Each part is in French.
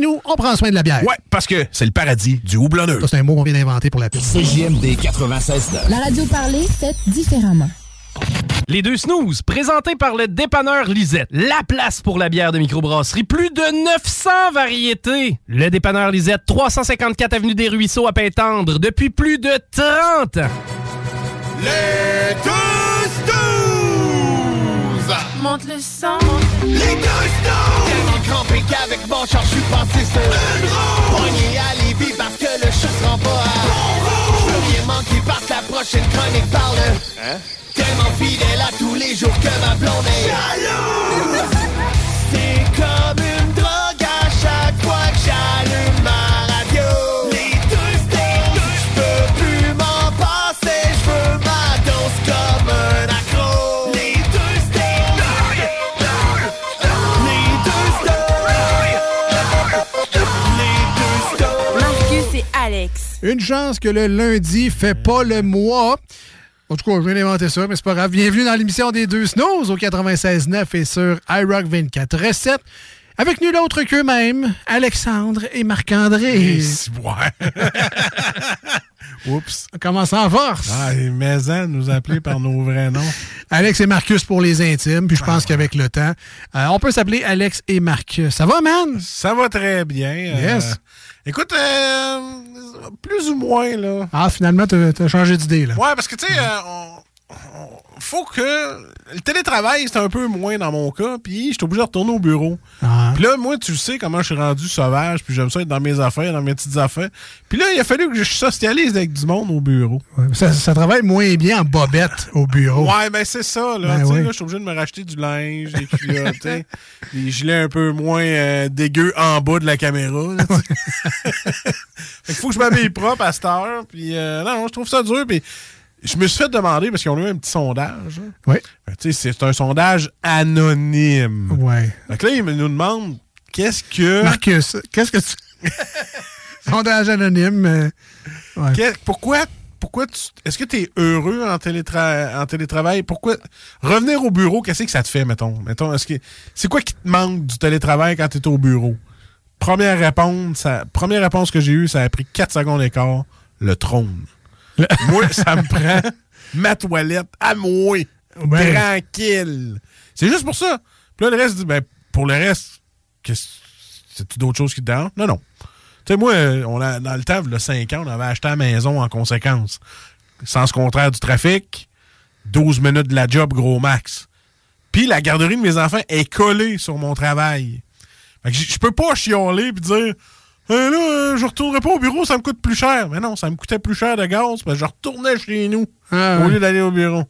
nous, on prend soin de la bière. Ouais, parce que c'est le paradis du houblonneux. Ça, c'est un mot qu'on vient d'inventer pour la piste. CJMD 96 La radio parlée, faite différemment. Les deux snooze, présentés par le dépanneur Lisette. La place pour la bière de microbrasserie. Plus de 900 variétés. Le dépanneur Lisette, 354 Avenue des Ruisseaux à Pintendre, depuis plus de 30 ans. Les deux snooze! Monte le sang. Les deux snooze! Tellement crampé qu'avec mon char, je suis passé sur une roue! Poigné à Lévis parce que le chat se rend pas à... Bon veux rien manquer par la prochaine chronique parle... Hein? Tellement fidèle à tous les jours que ma blonde est... Jaloux! C'est comme Une chance que le lundi fait pas le mois. En tout cas, je viens d'inventer ça, mais c'est pas grave. Bienvenue dans l'émission des deux snows au 96.9 et sur iRock 24 Avec nul autre qu'eux-mêmes, Alexandre et Marc-André. Ouais. Oups. On commence en force. Ah, les maisons nous appeler par nos vrais noms. Alex et Marcus pour les intimes, puis je pense qu'avec le temps, euh, on peut s'appeler Alex et Marcus. Ça va, man? Ça va très bien. euh, Yes. écoute, euh, plus ou moins, là. Ah, finalement, t'as as changé d'idée, là. Ouais, parce que, tu sais, on- faut que. Le télétravail, c'est un peu moins dans mon cas, puis j'étais obligé de retourner au bureau. Ah. Puis là, moi, tu sais comment je suis rendu sauvage, puis j'aime ça être dans mes affaires, dans mes petites affaires. Puis là, il a fallu que je socialise avec du monde au bureau. Ouais, ça, ça travaille moins bien en bobette au bureau. Ouais, ben c'est ça, là. Ben Tu sais, oui. là, je suis obligé de me racheter du linge, des culottes, tu sais, des gilets un peu moins euh, dégueux en bas de la caméra. là, fait qu'il faut que je m'habille propre à cette heure. Puis euh, non, je trouve ça dur. Puis je me suis fait demander, parce qu'ils ont eu un petit sondage. hein. Oui. Sais, c'est un sondage anonyme. Fait que là, ils me- nous demandent qu'est-ce que... Marcus, qu'est-ce que tu. Sondage anonyme. euh, ouais. Pourquoi pourquoi tu est-ce que tu es heureux en, télétra- en télétravail? Pourquoi revenir au bureau qu'est-ce que ça te fait mettons? Mettons est-ce que c'est quoi qui te manque du télétravail quand tu es au bureau? Première réponse ça, première réponse que j'ai eue ça a pris 4 secondes et quart le trône moi ça me prend ma toilette à moi Ben. tranquille c'est juste pour ça puis là le reste ben, pour le reste c'est-tu d'autres choses qui te dérangent non non tu sais, moi, euh, on a, dans le temps, il y a 5 ans, on avait acheté la maison en conséquence. Sens contraire du trafic, 12 minutes de la job, gros max. Puis la garderie de mes enfants est collée sur mon travail. Fait que je peux pas chialer et dire Eh là, euh, je retournerai pas au bureau, ça me coûte plus cher. Mais non, ça me coûtait plus cher de gaz, parce que je retournais chez nous Ah, au lieu d'aller au bureau.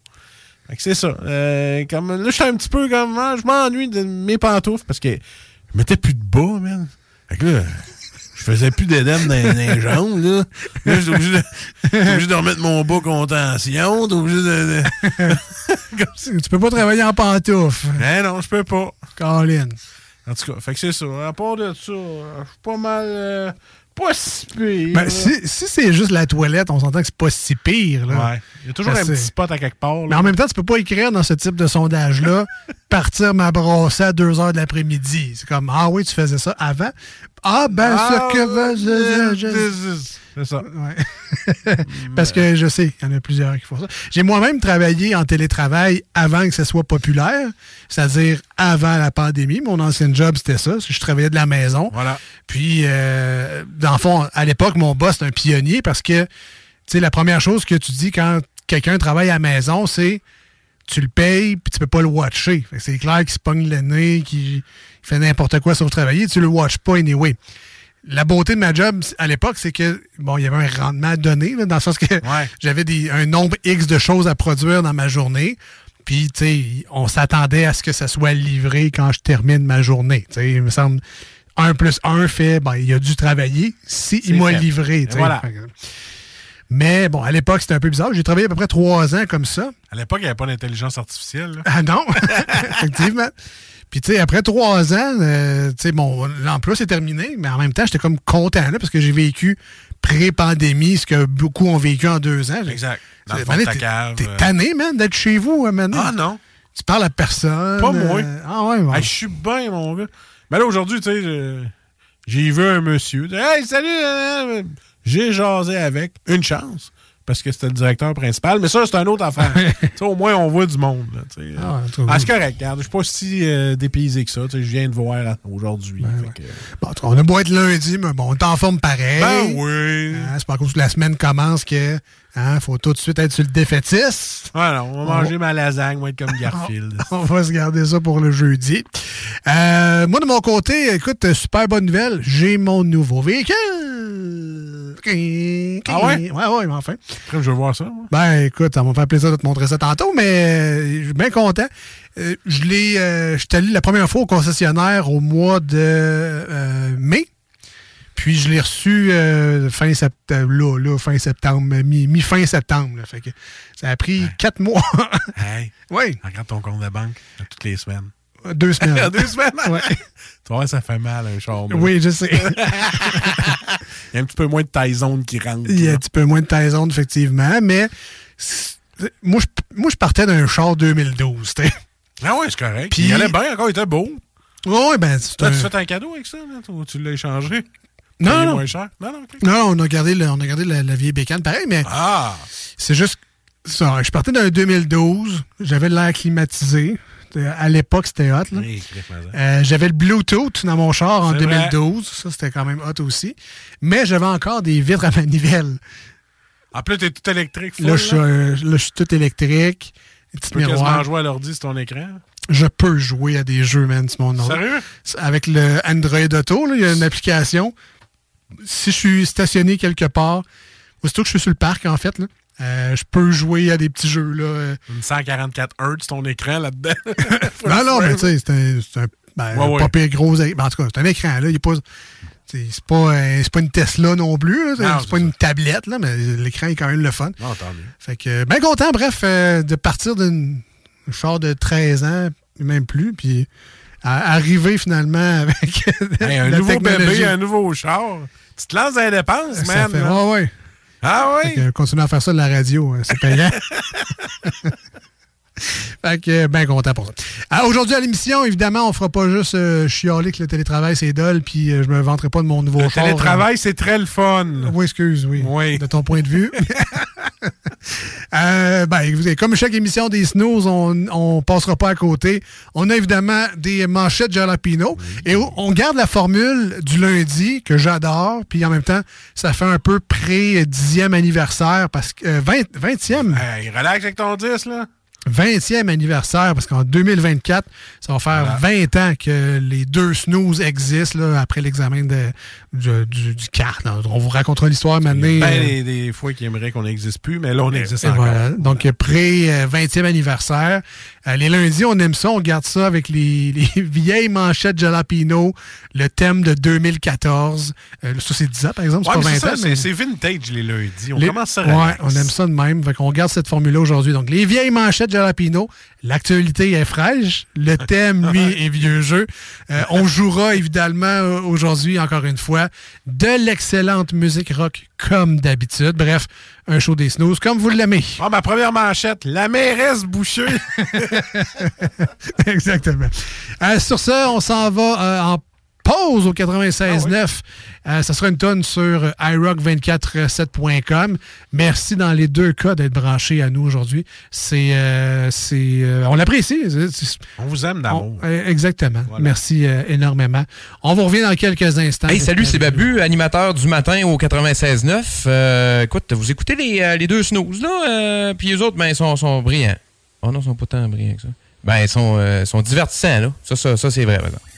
Fait que c'est ça. Euh, comme, là, je suis un petit peu comme. ah, je m'ennuie de mes pantoufles parce que je mettais plus de bas, man. Fait que là, je faisais plus d'édème dans, dans les jambes, là. Là, j'étais obligé, obligé de remettre mon bas contention. T'es obligé de. de-. Tu peux pas travailler en pantoufles. Eh non, je peux pas. Colin. En tout cas, fait que c'est ça. À part de ça, je suis pas mal. euh, pas si pire. Ben, si si c'est juste la toilette, on s'entend que c'est pas si pire. Là. Ouais. Il y a toujours un petit spot à quelque part. là. Mais en même temps, tu peux pas écrire dans ce type de sondage-là partir m'abrasser à 2 heures de l'après-midi. C'est comme Ah oui, tu faisais ça avant. Ah ben Ah, ce que faisais je- C'est ça. Ouais. Parce que je sais, il y en a plusieurs qui font ça. J'ai moi-même travaillé en télétravail avant que ça soit populaire, c'est-à-dire avant la pandémie. Mon ancien job, c'était ça. Je travaillais de la maison. Voilà. Puis, euh, dans le fond, à l'époque, mon boss, c'est un pionnier parce que, tu sais, la première chose que tu dis quand quelqu'un travaille à la maison, c'est tu le payes, puis tu peux pas le watcher. C'est clair qu'il se pogne le nez, qu'il fait n'importe quoi sauf travailler. Tu le watches pas anyway. La beauté de ma job à l'époque, c'est que bon, il y avait un rendement à donner, là, dans le sens que j'avais un nombre X de choses à produire dans ma journée. Puis, tu sais, on s'attendait à ce que ça soit livré quand je termine ma journée. Tu sais, il me semble, 1 plus 1 fait, ben, il a dû travailler si C'est il m'a livré. tu sais. Voilà. Mais bon, à l'époque, c'était un peu bizarre. J'ai travaillé à peu près trois ans comme ça. À l'époque, il n'y avait pas d'intelligence artificielle. là. Ah non, effectivement. Puis, tu sais, après trois ans, euh, tu sais, mon l'emploi s'est terminé, mais en même temps, j'étais comme content, là, parce que j'ai vécu pré-pandémie, ce que beaucoup ont vécu en deux ans. Exact. Dans le fond de ta t'es- cave, T'es euh. tanné, man, d'être chez vous, hein, Mané. Ah non. Tu parles à personne. Pas moi. euh, Ah ouais, bon. Hey, je suis bien, mon gars. Mais là, aujourd'hui, tu sais, j'ai vu un monsieur. Hey, salut! euh, J'ai jasé avec. Une chance. Parce que c'était le directeur principal. Mais ça, c'est une autre affaire. Au moins, on voit du monde. Ah, Ah, c'est correct. Regarde, je suis pas si euh, dépaysé que ça. Je viens de voir aujourd'hui. Fait que- Bon, en tout cas, on a beau être lundi, mais bon, on est en forme pareil. Ben oui. Hein, c'est pas à cause que la semaine commence que hein, faut tout de suite être sur le défaitiste. Voilà, on va On- manger ma lasagne, on va être comme Garfield. On va se garder ça pour le jeudi. Euh, moi, de mon côté, écoute, super bonne nouvelle. J'ai mon nouveau véhicule. Ah ouais? Ouais, ouais, mais enfin. Après, je veux voir ça. moi. Ben, écoute, ça va me faire plaisir de te montrer ça tantôt, mais euh, je suis bien content. Euh, je l'ai, euh, je suis allé la première fois au concessionnaire au mois de euh, mai. Puis je l'ai reçu fin septembre, là, là, fin septembre, mi- mi-fin septembre. là. Fait que ça a pris quatre mois. Hey, oui, regarde ton compte de banque toutes les semaines. Deux semaines. Deux semaines? Ouais. Tu vois, ça fait mal un char. Oui, je sais. Il y a un petit peu moins de taille zone qui rentre. Il y a là. un petit peu moins de taison, effectivement, mais moi, je, moi, je partais d'un char 2012. t'sais. Ah ouais, c'est correct. Puis- il allait bien encore, il était beau. Ouais, ben, c'est Toi, un- tu fais un cadeau avec ça, là, tu l'as échangé? Non, non. moins cher? Non, non. Non, on a gardé, le- on a gardé la, la vieille bécane, pareil, mais Ah! c'est juste ça. Je partais d'un 2012, j'avais l'air climatisé. À l'époque, c'était hot. Oui. Euh, j'avais le Bluetooth dans mon char en C'est vrai. 2012. Ça, c'était quand même hot aussi. Mais j'avais encore des vitres à manivelle. En plus, t'es tout électrique. full, Là, je suis, là. là, je suis tout électrique. Tu peux quasiment jouer à l'ordi sur ton écran. Je peux jouer à des jeux, man, sur mon nom. Sérieux? Avec le Android Auto, il y a une application. Si je suis stationné quelque part, aussitôt que je suis sur le parc, en fait, là, euh, je peux jouer à des petits jeux. Là. Une 144 Hz, ton écran là-dedans. Non, non, mais tu sais, c'est un, c'est un, ben, Ouais, ouais. pas pire gros. ben, en tout cas, c'est un écran. Là, il est pas. C'est pas, euh, c'est pas une Tesla non plus. là, C'est Non, c'est c'est pas une tablette, là, mais l'écran est quand même le fun. Non, tant mieux. Fait que, bien content, bref, euh, de partir d'un char de 13 ans, même plus, puis à- arriver finalement avec Hey, un la nouveau technologie. bébé, un nouveau char. Tu te lances dans les dépenses, man. fait- ouais, ouais. Ah oui? que, continuer à faire ça de la radio, hein, c'est payant. fait que, bien content pour ça. Alors, Aujourd'hui, à l'émission, évidemment, on fera pas juste euh, chialer que le télétravail, c'est dole, puis euh, je me vanterai pas de mon nouveau Le char. télétravail, c'est très le fun. Euh, Oui, excuse, oui. Oui. De ton point de vue. Euh, ben, comme chaque émission des snooze, on, on passera pas à côté. On a évidemment des manchettes jalapino. Et on- garde la formule du lundi, que j'adore. Puis en même temps, ça fait un peu pré-dixième anniversaire, parce que... euh, 20, 20e. Hey, relax avec ton 10, là. 20e anniversaire, parce qu'en 2024, ça va faire 20 ans que les deux snooze existent là, après l'examen de, du, du, du CAR. On vous racontera l'histoire maintenant. Ben, euh, des, des fois qui aimeraient qu'on n'existe plus, mais là, on existe encore. voilà. Donc, pré-20e anniversaire. Euh, les lundis, on aime ça. On garde ça avec les, les vieilles manchettes Jalapino, le thème de 2014. Euh, ça, c'est 10 ans, par exemple. Ouais, C'est mais pas 20 c'est ans. ça, mais- c'est- c'est vintage les lundis. On les- commence ça Ouais, on aime ça de même. Fait qu'on garde cette formule-là aujourd'hui. Donc, les vieilles manchettes Jalapino, l'actualité est fraîche. Le thème, lui, est vieux jeu. Euh, on jouera, évidemment, aujourd'hui, encore une fois, de l'excellente musique rock, comme d'habitude. Bref, un show des snooze, comme vous l'aimez. Ah, ma première manchette, la mairesse Boucher. Exactement. Euh, sur ça, on s'en va euh, en Pause au 96.9. Euh, ça sera une tonne sur euh, iRock247.com. Merci dans les deux cas d'être branchés à nous aujourd'hui. C'est, euh, c'est, euh, on l'apprécie. On vous aime d'amour. exactement. Merci euh, énormément. On vous revient dans quelques instants. Hey, salut, c'est Babu, animateur du matin au 96.9. Euh, écoute, vous écoutez les, les deux snooze, là, euh, puis les autres, ben, ils sont, sont brillants. Oh non, ils sont pas tant brillants que ça. Ben, ils sont, euh, sont divertissants, là. Ça, ça, ça c'est vrai, maintenant.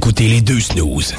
Écoutez les deux snooze.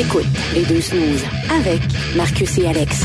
T'écoutes les deux snooze avec Marcus et Alex.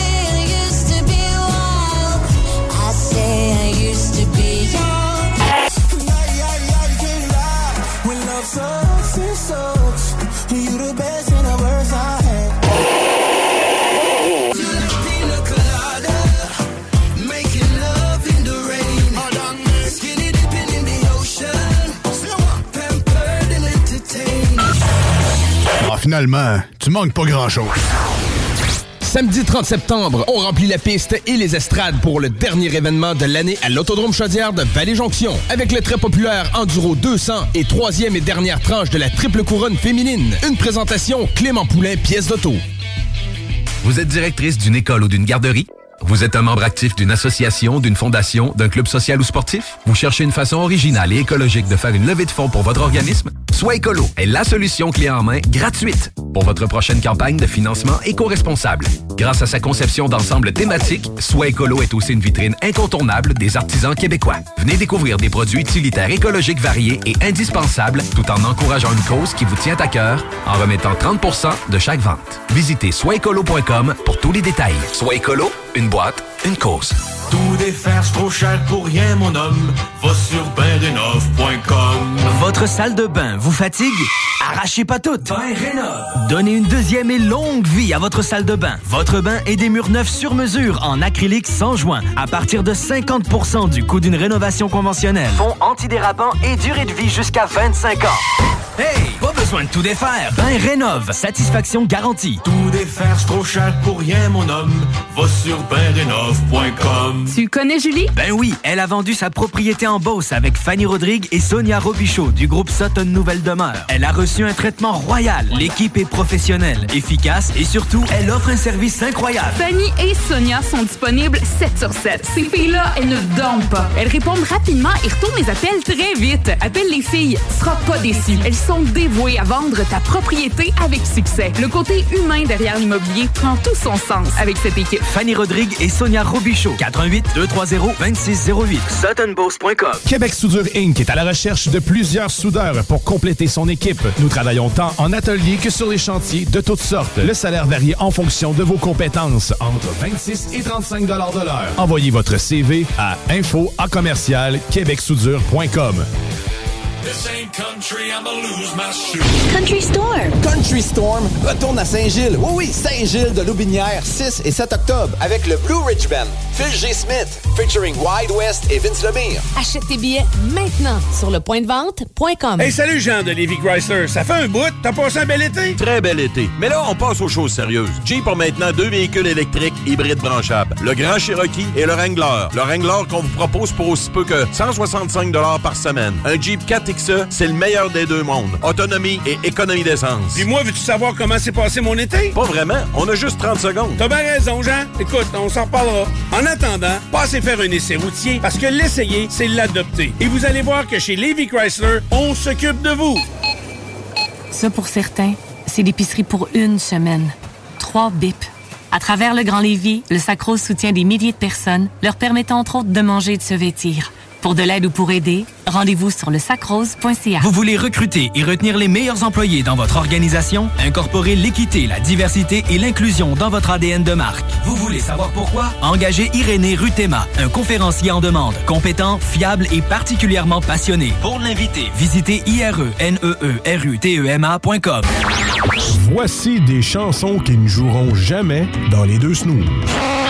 Finalement, tu manques pas grand-chose. Samedi 30 septembre, on remplit la piste et les estrades pour le dernier événement de l'année à l'Autodrome Chaudière de Vallée-Jonction. Avec le très populaire Enduro 200 et troisième et dernière tranche de la triple couronne féminine. Une présentation Clément Poulain, pièce d'auto. Vous êtes directrice d'une école ou d'une garderie? Vous êtes un membre actif d'une association, d'une fondation, d'un club social ou sportif? Vous cherchez une façon originale et écologique de faire une levée de fonds pour votre organisme? Écolo est la solution clé en main gratuite pour votre prochaine campagne de financement éco-responsable. Grâce à sa conception d'ensemble thématique, Écolo est aussi une vitrine incontournable des artisans québécois. Venez découvrir des produits utilitaires écologiques variés et indispensables tout en encourageant une cause qui vous tient à cœur en remettant 30% de chaque vente. Visitez soitécolo.com pour tous les détails. Soit Écolo, une boîte, une cause. Défaire, c'est trop cher pour rien, mon homme. Va sur bendenov.com. Votre salle de bain vous fatigue? Arrachez pas toutes. Donnez une deuxième et longue vie à votre salle de bain. Votre bain et des murs neufs sur mesure en acrylique sans joint à partir de 50% du coût d'une rénovation conventionnelle. Fond antidérapant et durée de vie jusqu'à 25 ans. Hey, pas besoin de tout défaire. Bain Rénov, satisfaction garantie. Tout défaire, c'est trop cher pour rien, mon homme. Va sur bendenov.com. Tu connais Julie? Ben oui, elle a vendu sa propriété en Beauce avec Fanny Rodrigue et Sonia Robichaud du groupe Sutton Nouvelle Demeure. Elle a reçu un traitement royal. L'équipe est professionnelle, efficace et surtout, elle offre un service incroyable. Fanny et Sonia sont disponibles 7 sur 7. Ces filles-là, elles ne dorment pas. Elles répondent rapidement et retournent les appels très vite. Appelle les filles, tu seras pas déçu. Elles sont dévouées voué à vendre ta propriété avec succès. Le côté humain derrière l'immobilier prend tout son sens avec cette équipe. Fanny Rodrigue et Sonia Robichaud. 88 230 2608. SuttonBoss.com. Québec Soudure Inc. est à la recherche de plusieurs soudeurs pour compléter son équipe. Nous travaillons tant en atelier que sur les chantiers de toutes sortes. Le salaire varie en fonction de vos compétences, entre 26 et 35 de l'heure. Envoyez votre CV à info à commercial québecsoudure.com. This ain't country, I'ma lose my shoe. Country Storm. Country Storm retourne à Saint-Gilles. Oui, oui, Saint-Gilles de Loubinière, 6 et 7 octobre, avec le Blue Ridge Band. Phil G. Smith, featuring Wide West et Vince Lemire. Achète tes billets maintenant sur lepointdevente.com. Hey, salut Jean de Lévis Chrysler. Ça fait un bout. T'as passé un bel été? Très bel été. Mais là, on passe aux choses sérieuses. Jeep a maintenant deux véhicules électriques hybrides branchables. Le Grand Cherokee et le Wrangler. Le Wrangler qu'on vous propose pour aussi peu que 165 par semaine. Un Jeep 4XE, c'est le meilleur des deux mondes. Autonomie et économie d'essence. Puis moi, veux-tu savoir comment s'est passé mon été? Pas vraiment. On a juste 30 secondes. T'as bien raison, Jean. Écoute, on s'en reparlera. En attendant, passez faire un essai routier parce que l'essayer, c'est l'adopter. Et vous allez voir que chez Lévis Chrysler, on s'occupe de vous. Ça, pour certains, c'est l'épicerie pour une semaine. Trois bips. À travers le Grand Lévis, le Sacrose soutient des milliers de personnes, leur permettant entre autres de manger et de se vêtir. Pour de l'aide ou pour aider, rendez-vous sur le sacrose.ca. Vous voulez recruter et retenir les meilleurs employés dans votre organisation? Incorporez l'équité, la diversité et l'inclusion dans votre ADN de marque. Vous voulez savoir pourquoi? Engagez Irénée Rutema, un conférencier en demande, compétent, fiable et particulièrement passionné. Pour l'inviter, visitez ireneerutema.com. Voici des chansons qui ne joueront jamais dans les deux snooze.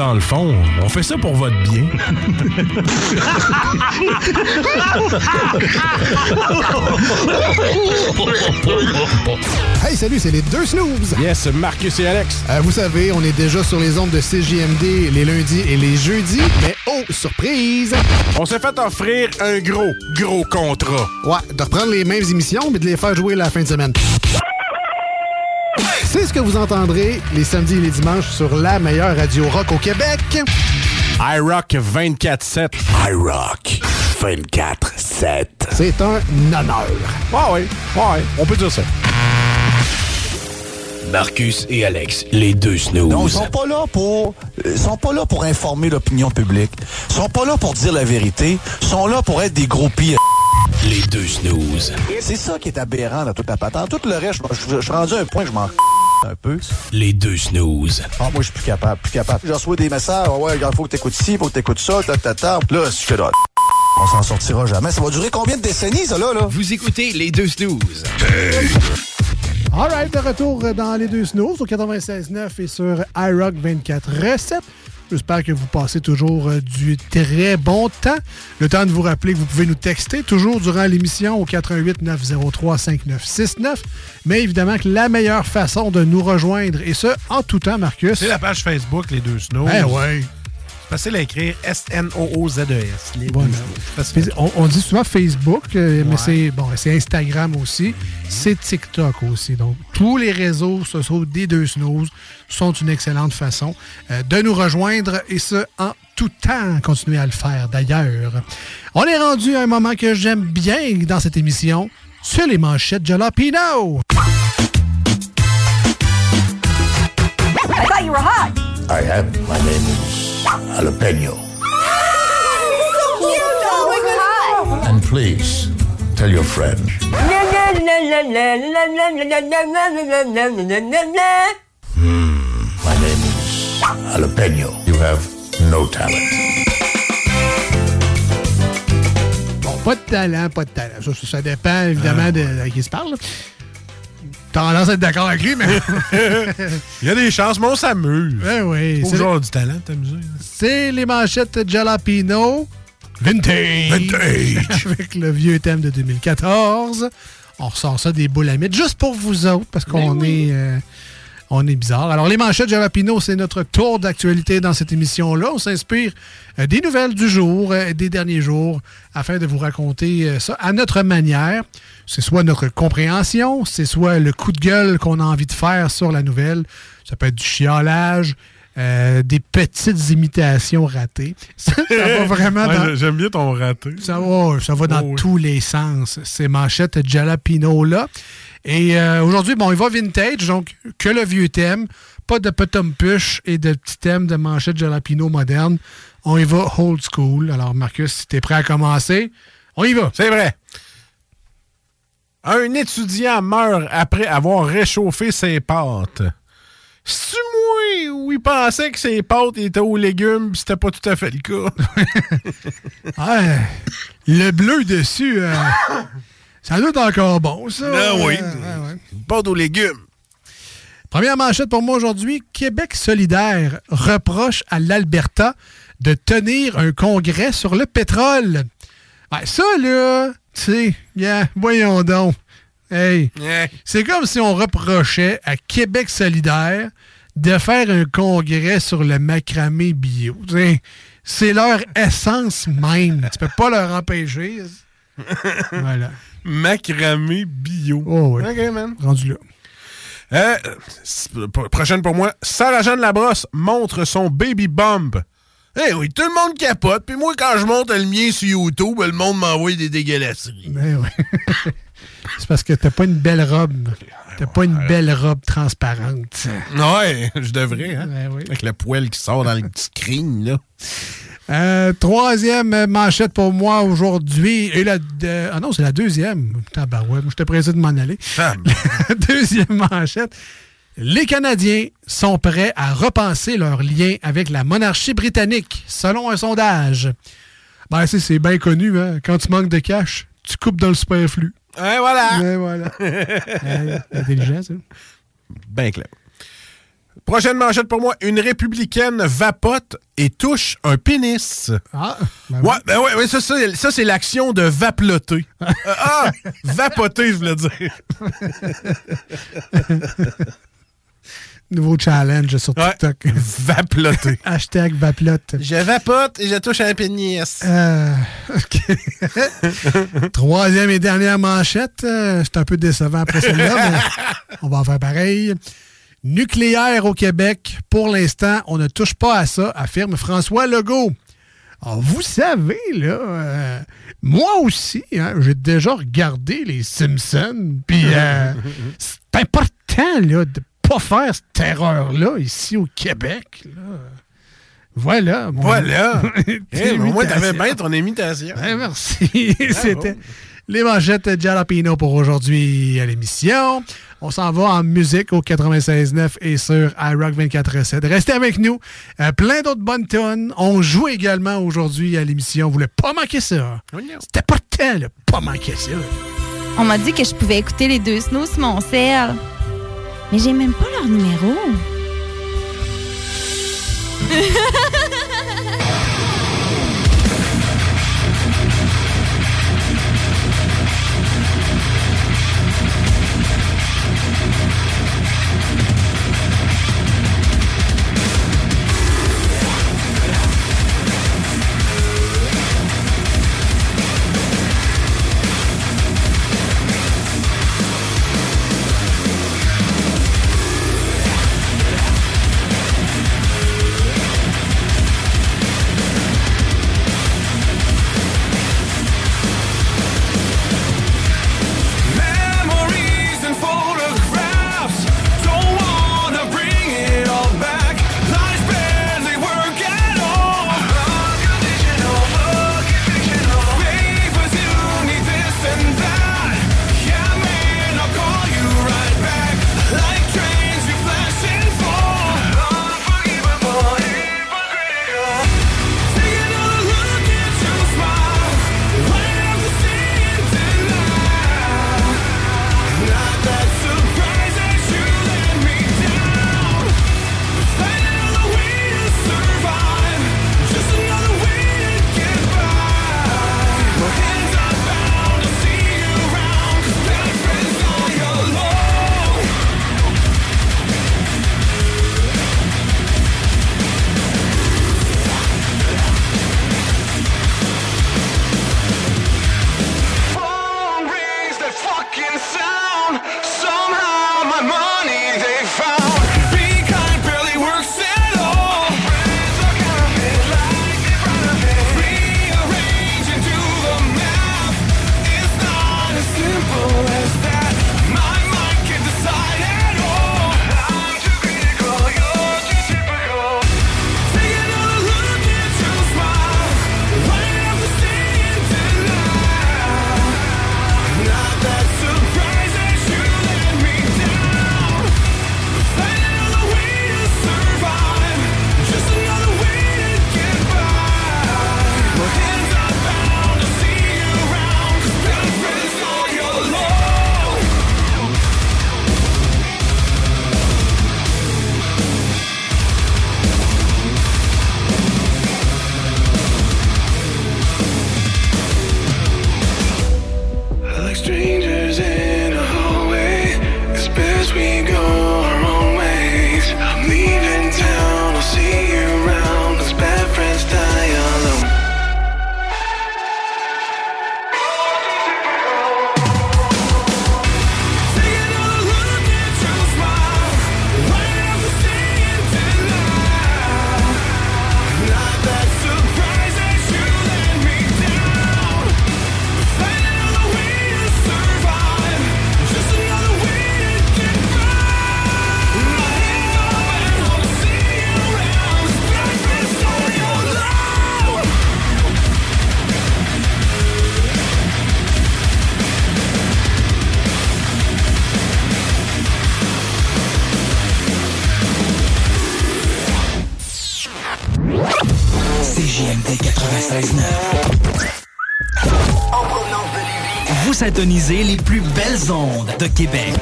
Dans le fond, on fait ça pour votre bien. Hey, salut, c'est les deux snooze. Yes, Marcus et Alex. Euh, vous savez, on est déjà sur les ondes de CJMD les lundis et les jeudis, mais oh, surprise! On s'est fait offrir un gros, gros contrat. Ouais, de reprendre les mêmes émissions, mais de les faire jouer la fin de semaine. C'est ce que vous entendrez les samedis et les dimanches sur la meilleure radio rock au Québec. iRock 24-7. iRock 24-7. C'est un honneur. Ah oui, ouais, on peut dire ça. Marcus et Alex, les deux snooze. Non, ils sont pas là pour ils sont pas là pour informer l'opinion publique. Ils sont pas là pour dire la vérité. Ils sont là pour être des groupies. Les deux snooze. C'est ça qui est aberrant dans toute la patente. Tout le reste, je, suis rendu à un point que je m'en un peu. Les deux snooze. Ah, moi, je suis plus capable, plus capable. Je reçois des messages. Ah ouais, il faut que t'écoutes ci, faut que t'écoutes ça, ta, ta, ta. Là, je fais là. On s'en sortira jamais. Ça va durer combien de décennies, ça, là, là? Vous écoutez les deux snooze. Right, de retour dans les deux snooze au 96.9 et sur iRock 24 recettes. J'espère que vous passez toujours euh, du très bon temps. Le temps de vous rappeler que vous pouvez nous texter toujours durant l'émission au 88 903 5969. Mais évidemment que la meilleure façon de nous rejoindre, et ce, en tout temps, Marcus. C'est la page Facebook, les deux snows. Eh ouais. Facile à écrire S-N-O-O-Z-E-S. Les Voilà. On, on dit souvent Facebook, euh, mais c'est bon, c'est Instagram aussi, c'est TikTok aussi. Donc, tous les réseaux sociaux des deux snooze sont une excellente façon euh, de nous rejoindre et ce, en tout temps. Continuez à le faire d'ailleurs. On est rendu à un moment que j'aime bien dans cette émission. C'est les manchettes Jalapino. I thought you were hot. I am. My name is Jalapeno. so. Oh my god. And please, tell your friend. Hmm, my name is Jalapeno. You have no talent. Bon, pas de talent, pas de talent. Ça, ça- ça dépend évidemment ah, de, à qui se parle. Tendance à être d'accord avec lui, mais. Il y a des chances, mais on s'amuse. Ben oui. C'est- genre du talent, t'amuser. C'est les manchettes Jalapino. Vintage. Vintage. Avec le vieux thème de 2014. On ressort ça des boules à mythe juste pour vous autres parce qu'on Ben oui. est. euh, on est bizarre. Alors, les manchettes Jalapino, c'est notre tour d'actualité dans cette émission-là. On s'inspire euh, des nouvelles du jour, euh, des derniers jours, afin de vous raconter ça à notre manière. C'est soit notre compréhension, c'est soit le coup de gueule qu'on a envie de faire sur la nouvelle. Ça peut être du chiolage, euh, des petites imitations ratées. Ça, ça va vraiment Ouais, dans... J'aime bien ton raté. Ça va, ça va dans Oh oui. tous les sens, ces manchettes Jalapino-là. Et euh, aujourd'hui, bon, il va vintage, donc que le vieux thème, pas de potom push et de petits thèmes de manchettes Jalapino moderne. On y va old school. Alors, Marcus, si t'es prêt à commencer, on y va. C'est vrai. Un étudiant meurt après avoir réchauffé ses pâtes. C'est-tu moi où il pensait que ses pâtes étaient aux légumes c'était pas tout à fait le cas? Ouais, le bleu dessus, euh, ça doit être encore bon, ça. Ah oui. Ouais, ouais, ouais. Pâtes aux légumes. Première manchette pour moi aujourd'hui. Québec solidaire reproche à l'Alberta de tenir un congrès sur le pétrole. Ouais, ça, là, tu sais, yeah, voyons donc. Hey, c'est comme si on reprochait à Québec solidaire de faire un congrès sur le macramé bio. C'est leur essence même. Tu peux pas leur empêcher. voilà. Macramé bio. Oh oui. OK, man. Rendu là. Euh, prochaine pour moi. Sarah-Jeanne Labrosse montre son baby bump. Eh oui, tout le monde capote. Puis moi, quand je monte le mien sur YouTube, le monde m'envoie des dégueulasseries. Ben oui. C'est parce que t'as pas une belle robe. T'as pas une belle robe transparente. Ouais, je devrais, hein? Ben oui. Avec le poil qui sort dans le petit screen, là. Euh, troisième manchette pour moi aujourd'hui. Et la de- Ah non, c'est la deuxième. Tabarouette, moi, j'étais pressé de m'en aller. La deuxième manchette. Les Canadiens sont prêts à repenser leur lien avec la monarchie britannique, selon un sondage. Ben, c'est, c'est bien connu, hein. Quand tu manques de cash, tu coupes dans le superflu. Ouais, voilà. Ouais, voilà. Ouais, intelligent, ça. Ben clair. Prochaine manchette pour moi. Une républicaine vapote et touche un pénis. Ah, ouais, ben ouais, ouais, ça, ça, ça, c'est l'action de vaploter. Euh, ah, vapoter, je voulais dire. Nouveau challenge sur TikTok. Vaploter. Hashtag vaplote. Je vapote et je touche un pénis. Euh, OK. Troisième et dernière manchette. Euh, C'est un peu décevant après celle-là, mais on va en faire pareil. Nucléaire au Québec. Pour l'instant, on ne touche pas à ça, affirme François Legault. Alors, vous savez, là, euh, moi aussi, hein, j'ai déjà regardé les Simpsons, puis euh, c'est important, là, de pas faire cette erreur-là ici au Québec. là. Voilà. mon- Voilà. Petite Eh, moins, t'avais bien ton imitation. Ouais, merci. C'était les manchettes de Jalapino pour aujourd'hui à l'émission. On s'en va en musique au 96.9 et sur iRock 24.7. Restez avec nous. Euh, plein d'autres bonnes tonnes. On joue également aujourd'hui à l'émission. Vous voulez pas manquer ça? C'était pas le temps, là. Pas manquer ça. On m'a dit que je pouvais écouter les deux snows sur mon sel. Mais j'ai même pas leur numéro. Les plus belles ondes de Québec.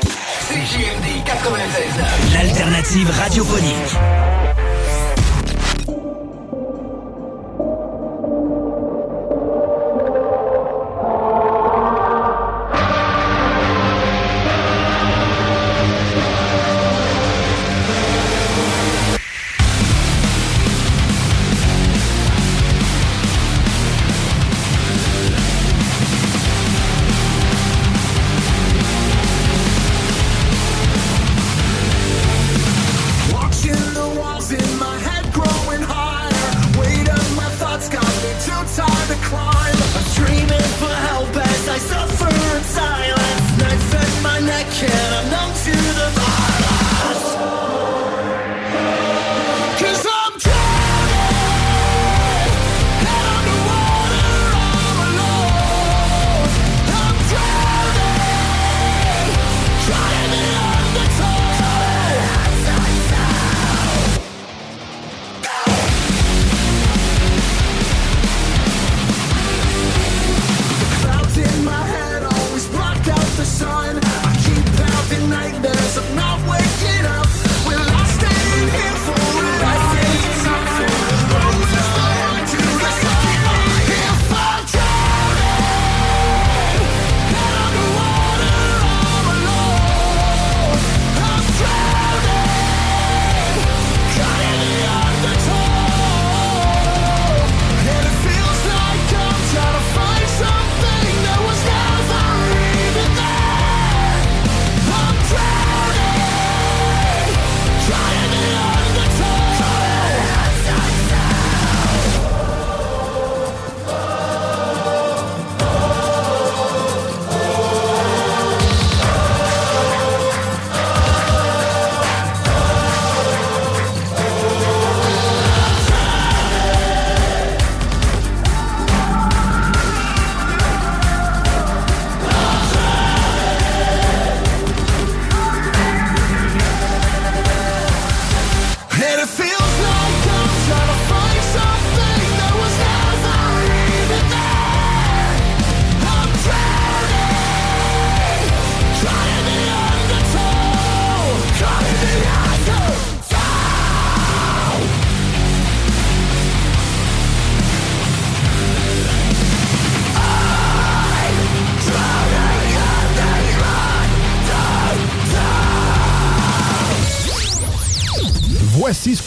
CJMD 96.9, l'alternative radiophonique.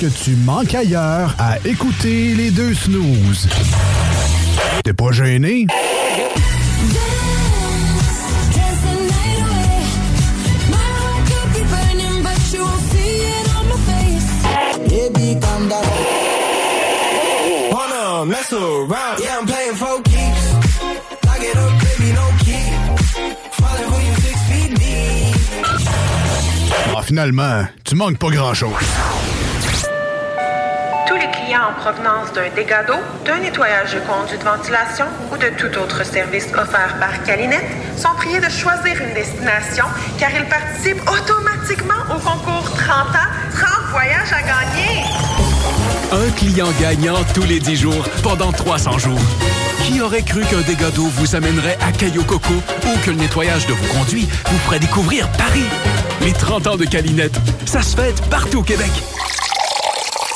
Que tu manques ailleurs à écouter les deux snooze. T'es pas gêné? Mess around? Yeah, I'm playing for keeps. Lock it up, baby, no key. Falling for you six feet deep. Ah, finalement, tu manques pas grand-chose. En provenance d'un dégât d'eau, d'un nettoyage de conduits de ventilation ou de tout autre service offert par Calinette sont priés de choisir une destination car ils participent automatiquement au concours 30 ans, 30 voyages à gagner. Un client gagnant tous les 10 jours pendant 300 jours. Qui aurait cru qu'un dégât d'eau vous amènerait à Caillou Coco ou que le nettoyage de vos conduits vous ferait découvrir Paris? Les 30 ans de Calinette, ça se fête partout au Québec.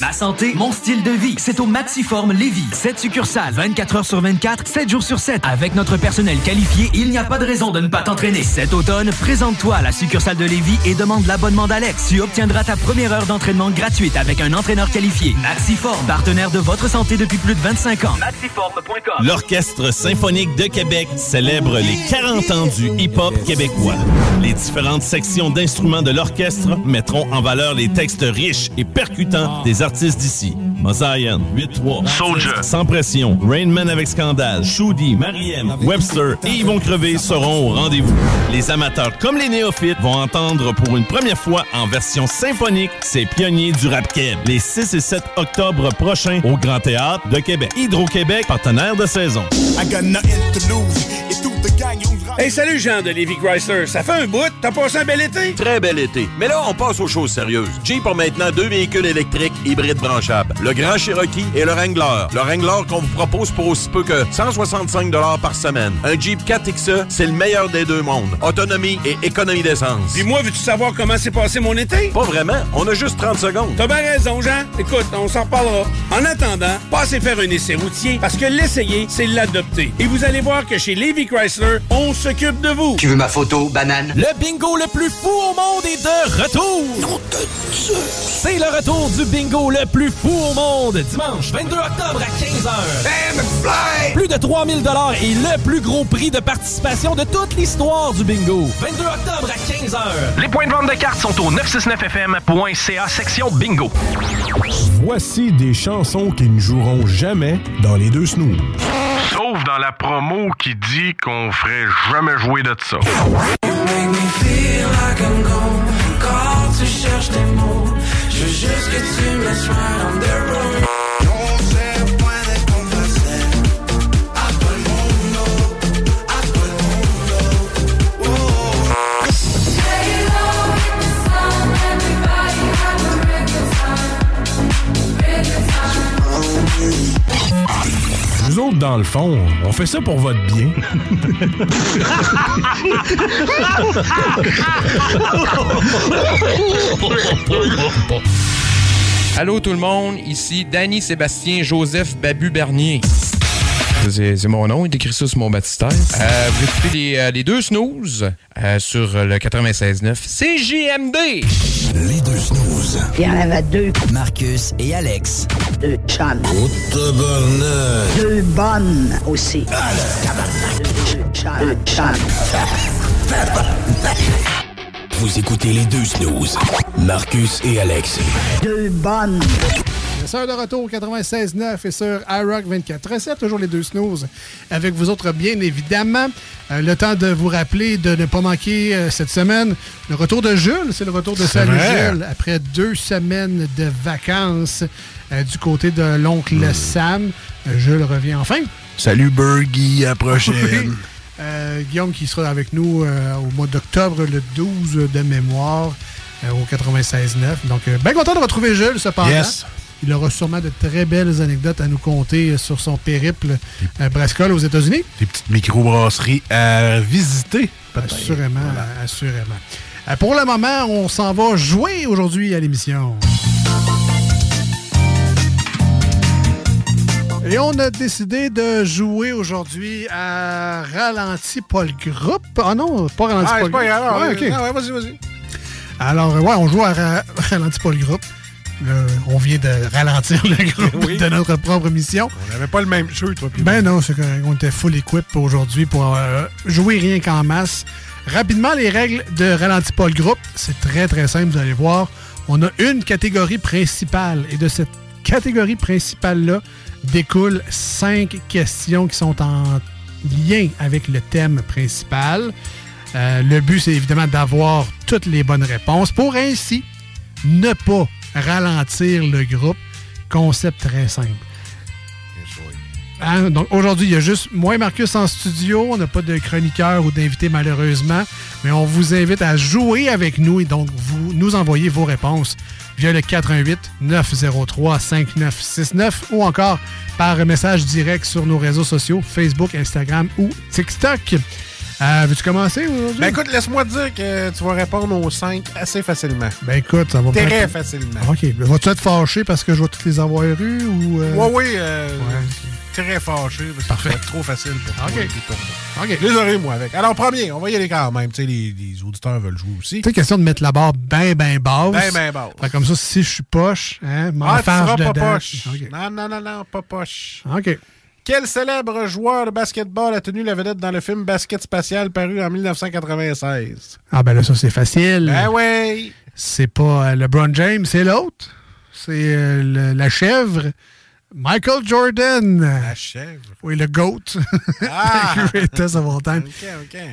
Ma santé, mon style de vie, c'est au Maxiform Lévis. 7 succursales, 24 heures sur 24, 7 jours sur 7. Avec notre personnel qualifié, il n'y a pas de raison de ne pas t'entraîner. Cet automne, présente-toi à la succursale de Lévis et demande l'abonnement d'Alex. Tu obtiendras ta première heure d'entraînement gratuite avec un entraîneur qualifié. Maxiform, partenaire de votre santé depuis plus de 25 ans. Maxiform.com. L'Orchestre symphonique de Québec célèbre les 40 ans du hip-hop québécois. Les différentes sections d'instruments de l'orchestre mettront en valeur les textes riches et percutants des artistes artistes d'ici. Mosaïen, 8-3, Soldier, Sans Pression, Rainman avec Scandale, Shoudi, Mariem, Webster et Ils vont crever seront au rendez-vous. Les amateurs comme les néophytes vont entendre pour une première fois en version symphonique ces pionniers du rap keb. Les 6 et 7 octobre prochains au Grand Théâtre de Québec. Hydro-Québec, partenaire de saison. Hey, salut Jean de Lévi Chrysler. Ça fait un bout. T'as passé un bel été? Très bel été. Mais là, on passe aux choses sérieuses. Jeep a maintenant deux véhicules électriques hybrides branchables. Le Grand Cherokee et le Wrangler. Le Wrangler qu'on vous propose pour aussi peu que 165 par semaine. Un Jeep 4XE, c'est le meilleur des deux mondes. Autonomie et économie d'essence. Puis moi, veux-tu savoir comment s'est passé mon été? Pas vraiment. On a juste 30 secondes. T'as bien raison, Jean. Écoute, on s'en reparlera. En attendant, passez faire un essai routier parce que l'essayer, c'est l'adopter. Et vous allez voir que chez Lévi Chrysler, on s'occupe de vous. Tu veux ma photo, banane? Le bingo le plus fou au monde est de retour! C'est le retour du bingo le plus fou au monde, dimanche 22 octobre à 15h. Plus de 3000 dollars et le plus gros prix de participation de toute l'histoire du bingo. 22 octobre à 15h. Les points de vente de cartes sont au 969fm.ca section bingo. Voici des chansons qui ne joueront jamais dans les deux snooze. Sauf dans la promo qui dit qu'on ferait jamais jouer de ça. Quand tu cherches tes mots, je veux juste que tu me right on the road. Dans le fond, on fait ça pour votre bien. Allô tout le monde, ici Danny Sébastien Joseph Babu Bernier. C'est mon nom, il écrit ça sur mon baptistère. Euh, vous écoutez les, euh, les deux snooze euh, sur le 96.9 CJMD. Les deux snooze. Il y en avait deux. Marcus et Alex. Deux chums. Oh, tabarnak. Deux bonnes aussi. Deux chums. Deux chums. Vous écoutez les deux snooze. Marcus et Alex. Deux bonnes. Sœur de retour au 96.9 et sur iRock 24.7, toujours les deux snooze avec vous autres, bien évidemment. Euh, le temps de vous rappeler de ne pas manquer euh, cette semaine le retour de Jules. C'est le retour de Salut vrai. Jules après deux semaines de vacances euh, du côté de l'oncle Sam. Euh, Jules revient enfin. Salut Bergie, à la prochaine. Oui. Euh, Guillaume qui sera avec nous euh, au mois d'octobre, le 12 de mémoire, euh, au 96.9. Donc, euh, bien content de retrouver Jules, cependant. Yes. Il aura sûrement de très belles anecdotes à nous conter sur son périple euh, Brascol aux États-Unis. Des petites microbrasseries à visiter. peut-être. Assurément, assurément. Pour le moment, on s'en va jouer aujourd'hui à l'émission. Et on a décidé de jouer aujourd'hui à Ralenti Paul Group. Ah non, pas Ralenti Ah, pas grave. Ouais, Ouais, non, ouais, vas-y, vas-y. Alors, euh, ouais, on joue à Ra- Ralenti Paul Group. Euh, on vient de ralentir le groupe Oui. de notre propre mission. On n'avait pas le même jeu, toi. puis Ben non, c'est correct. On était full equip aujourd'hui pour euh, jouer rien qu'en masse. Rapidement, les règles de Ralenti Paul Group, c'est très très simple, vous allez voir. On a une catégorie principale et de cette catégorie principale-là découlent cinq questions qui sont en lien avec le thème principal. Euh, le but, c'est évidemment d'avoir toutes les bonnes réponses pour ainsi ne pas ralentir le groupe. Concept très simple. Hein, Donc aujourd'hui, il y a juste moi et Marcus en studio. On n'a pas de chroniqueur ou d'invité malheureusement. Mais on vous invite à jouer avec nous et donc vous nous envoyez vos réponses via le 88 903 5969 ou encore par message direct sur nos réseaux sociaux Facebook, Instagram ou TikTok. Euh, Veux-tu commencer aujourd'hui? Ben écoute, laisse-moi dire que tu vas répondre aux 5 assez facilement. Ben écoute, ça va Très prendre- facilement. OK. Vas-tu être fâché parce que je vais toutes les avoir eues ou. euh, Ouais, oui, euh, très fâché parce que Parfait. ça va être trop facile pour toi. OK. les tourner. OK. Désolé, moi, avec. Alors, premier, on va y aller quand même. Tu sais, les, les auditeurs veulent jouer aussi. Sais, question de mettre la barre bien, bien basse. Ben, ben, basse. Fait comme ça, si je suis poche, hein, m'en Ah, tu seras pas dedans. poche. OK. Non, non, non, non, pas poche. OK. Quel célèbre joueur de basketball a tenu la vedette dans le film Basket Spatial paru en 1996? Ah, ben là, ça, c'est facile. Ben ouais. C'est pas euh, LeBron James, c'est l'autre. c'est euh, la chèvre. Michael Jordan. La chèvre. Oui, le GOAT. Ah! Greatest of all time.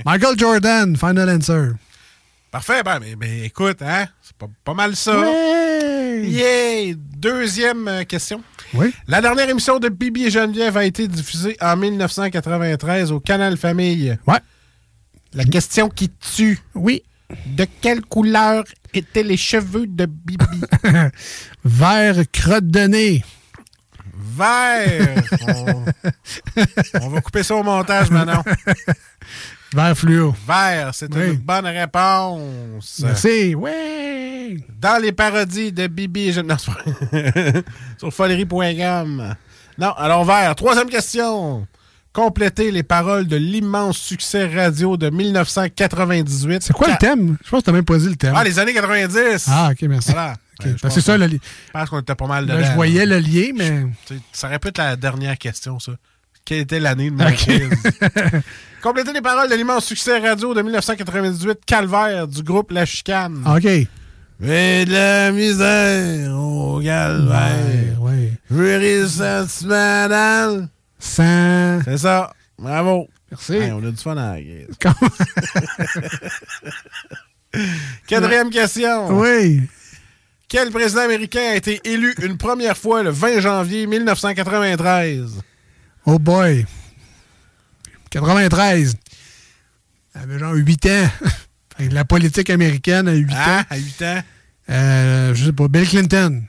Michael Jordan, final answer. Parfait. Ben, mais, mais écoute, hein, c'est pas, pas mal ça. Yeah! Deuxième euh, question. Oui. La dernière émission de Bibi et Geneviève a été diffusée en 1993 au Canal Famille. Ouais. La question qui tue. Oui. De quelle couleur étaient les cheveux de Bibi? Vert crotte de nez. Vert. On, on va couper ça au montage maintenant. Vert fluo. Vert, c'est Oui. une bonne réponse. Merci. Ouais. Dans les parodies de Bibi et Geneviève. Non, Sur folerie.com. Non, alors vert. Troisième question. Complétez les paroles de l'immense succès radio de 1998. C'est quoi le thème? Je pense que tu même pas dit le thème. Ah, les années 90. Ah, ok, merci. Voilà. Ouais, c'est ça le lien. Je pense qu'on était pas mal Là, dedans. je voyais le lien, mais. Ça aurait pu être la dernière question, ça. Quelle était l'année de mon? Complétez les paroles de l'immense succès radio de 1998, Calvaire, du groupe La Chicane. OK. Mais de la misère au calvaire. Ouais, Jury sentimental. Sans. C'est ça. Bravo. Merci. Hey, on a du fun à la guise. Quatrième question. Oui. Quel président américain a été élu une première fois le 20 janvier 1993? Oh boy. 93. Il avait genre 8 ans. La politique américaine à 8 Hein? ans. À 8 ans? Euh, je sais pas, Bill Clinton.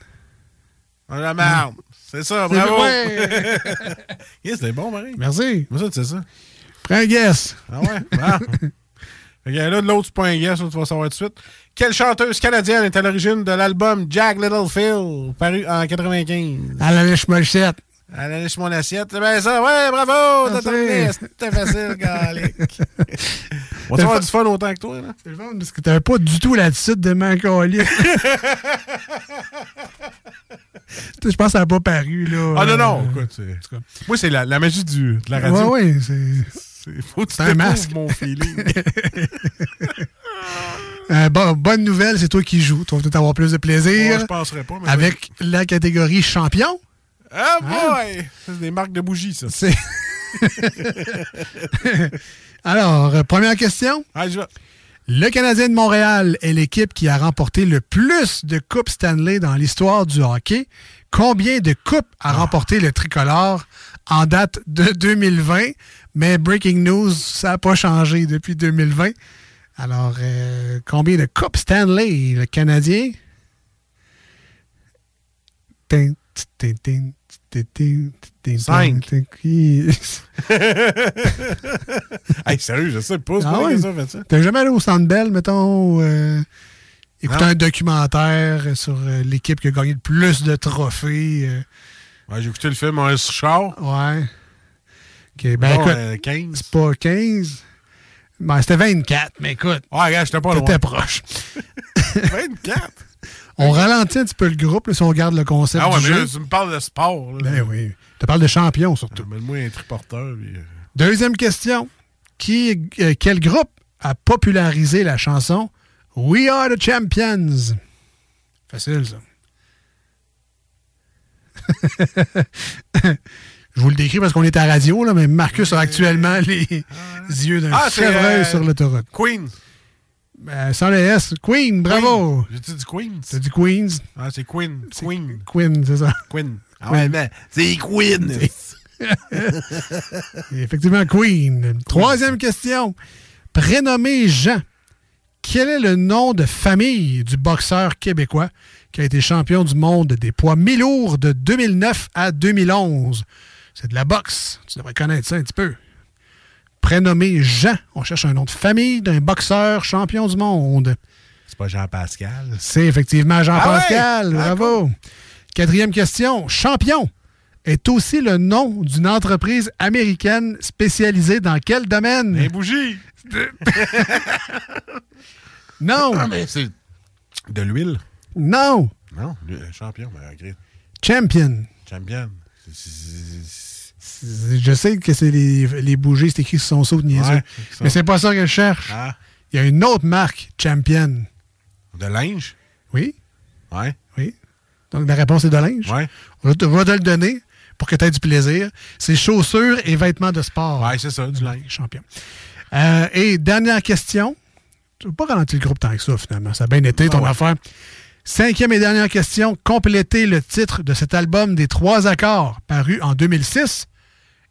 On la merde. C'est ça, bravo. vrai. yes, c'est bon, Marie. Merci. Mais ça, c'est ça? Prends un guess. Ah ouais? Ah. Fait que là, de l'autre, c'est pas un guess, tu vas savoir tout de suite. Quelle chanteuse canadienne est à l'origine de l'album Jack Little Phil, paru en 95? À la lèche mochette. Elle a lèche mon assiette. C'est bien ça. Ouais, bravo! T'as terminé. C'était facile, galique. On va avoir du fun autant que toi, là? C'est le fun parce que t'avais pas du tout l'attitude de Macaulay. Je pense que ça n'a pas paru, là. Ah non, non, Euh, écoute, Moi, c'est la, la magie du, de la radio. Ouais, ouais, c'est. C'est- Faut que tu un masque. mon feeling. Euh, bon, bonne nouvelle, c'est toi qui joues. Tu vas peut-être avoir plus de plaisir. Ouais, je penserais pas, mais Avec la catégorie champion. Ah boy! C'est des marques de bougies, ça. C'est. Alors, euh, première question. Ah, je vais. Le Canadien de Montréal est l'équipe qui a remporté le plus de Coupes Stanley dans l'histoire du hockey. Combien de coupes a remporté le tricolore en date de 2020? Mais breaking news, ça n'a pas changé depuis 2020. Alors, euh, combien de Coupes Stanley le Canadien? Cinq. hey, sérieux, je sais pas. Ah ouais? ça. T'es jamais allé au Centre Bell, mettons, euh, écouter Non. un documentaire sur euh, l'équipe qui a gagné le plus de trophées? euh, Ouais, j'ai écouté le film Maurice Richard. ouais. OK, ben Bon, écoute, euh, 15. c'est pas 15. Ben, c'était 24, mais écoute. Ouais, regarde, j'étais pas. T'étais proche. 24? On ralentit un petit peu le groupe là, si on regarde le concept Ah ouais, du mais jeu. là, tu me parles de sport. Là. Ben oui. Tu parles de champion, surtout. Mets-moi un triporteur. Puis... euh, Deuxième question. Qui, euh, quel groupe a popularisé la chanson We Are the Champions? Facile, ça. Je vous le décris parce qu'on est à radio, là, mais Marcus a actuellement les yeux d'un Ah, chevreuil euh, sur l'autoroute. Queen. Ben, sans le S. Queen, bravo! J'ai dit Queen? T'as dit Queens? Ah, c'est Queen. Queen. Queen, c'est ça. Queen. Ah ouais, mais c'est Queen. Effectivement, Queen. Troisième question. Prénommé Jean, quel est le nom de famille du boxeur québécois qui a été champion du monde des poids mi-lourds de 2009 à 2011? C'est de la boxe. Tu devrais connaître ça un petit peu. Prénommé Jean. On cherche un nom de famille d'un boxeur champion du monde. C'est pas Jean-Pascal. C'est effectivement Jean-Pascal. Ah ouais? Ah, Bravo. Quatrième question. Champion est aussi le nom d'une entreprise américaine spécialisée dans quel domaine? Les bougies. Non. Ah, mais c'est de l'huile. Non. Non, champion. Ben, ok. Champion. Champion. Je sais que c'est les, les bougies, c'est écrit sur son saut de niaiseux. Ouais, mais c'est pas ça que je cherche. Ah. Il y a une autre marque, Champion. De linge? Oui. Ouais. Oui. Donc, la réponse est de linge. Ouais. On va te, va te le donner pour que tu aies du plaisir. C'est chaussures et vêtements de sport. Ouais, c'est ça, du linge. Champion. Euh, et dernière question. Tu ne pas ralentir le groupe tant que ça, finalement. Ça a bien été ton Ah ouais. affaire. Cinquième et dernière question. Complétez le titre de cet album des trois accords, paru en 2006.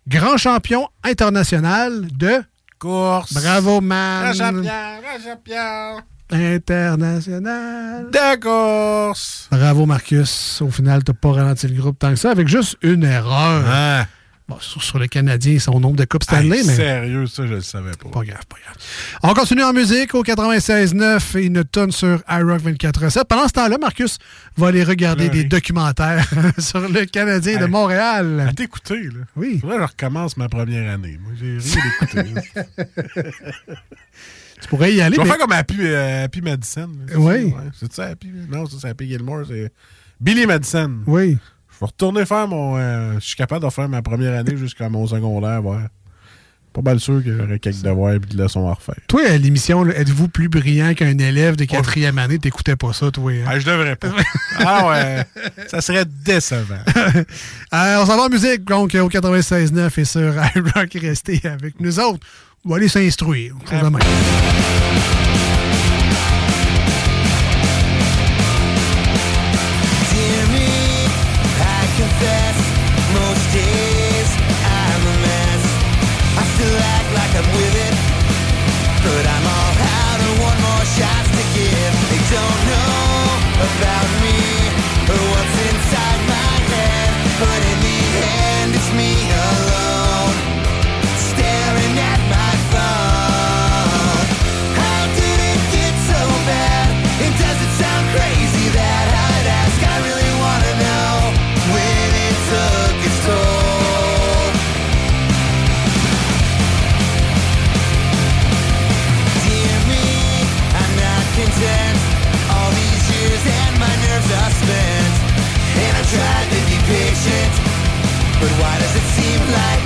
Grand champion international de course. Bravo, man. Jean-Pierre, Jean-Pierre. International. De course. Bravo, Marcus. Au final, tu pas ralenti le groupe tant que ça, avec juste une erreur. Ah. Bon, sur, sur le Canadien, son nombre de Coupes Stanley, mais. Sérieux, ça, je le savais pas. Pas grave, pas grave. On continue en musique au 96.9 et une tonne sur iRock 24.7. Pendant ce temps-là, Marcus va aller regarder des documentaires sur le Canadien de. Montréal. À t'écouter, là. Oui. Que je recommence ma première année. Moi, j'ai rien écouté. Tu pourrais y aller. Je vais mais- faire comme Happy, euh, Happy Madison. là. Oui. ouais. C'est ça, Happy? Non, ça, c'est Happy Gilmore. C'est Billy Madison. Oui. Je vais retourner faire mon. euh, je suis capable de faire ma première année jusqu'à mon secondaire. Ouais. Pas mal sûr que j'aurais quelques devoirs et de leçons à refaire. Toi, à l'émission, êtes-vous plus brillant qu'un élève de quatrième année? T'écoutais pas ça, toi? hein? Ah, je devrais pas. ah ouais. Ça serait décevant. Euh, on s'en va en musique, donc au 96.9 et sur iRock, restez avec nous autres. On va aller s'instruire. I why does it seem like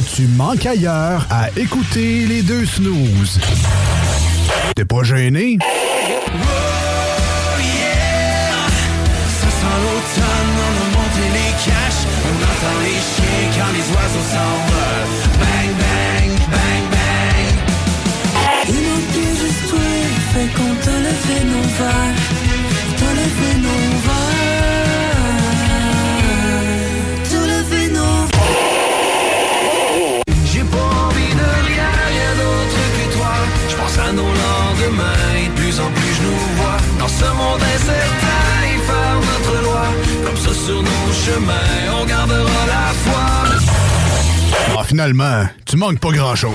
que tu manques ailleurs à écouter les deux snooze. T'es pas gêné? Ça sent l'automne, on a monté les caches. On entend les chiens quand les oiseaux s'envolent Bang, bang, bang, bang. Il manquait juste toi, fait qu'on t'a levé nos verres, chemins, on gardera la foi Ah, finalement, tu manques pas grand-chose.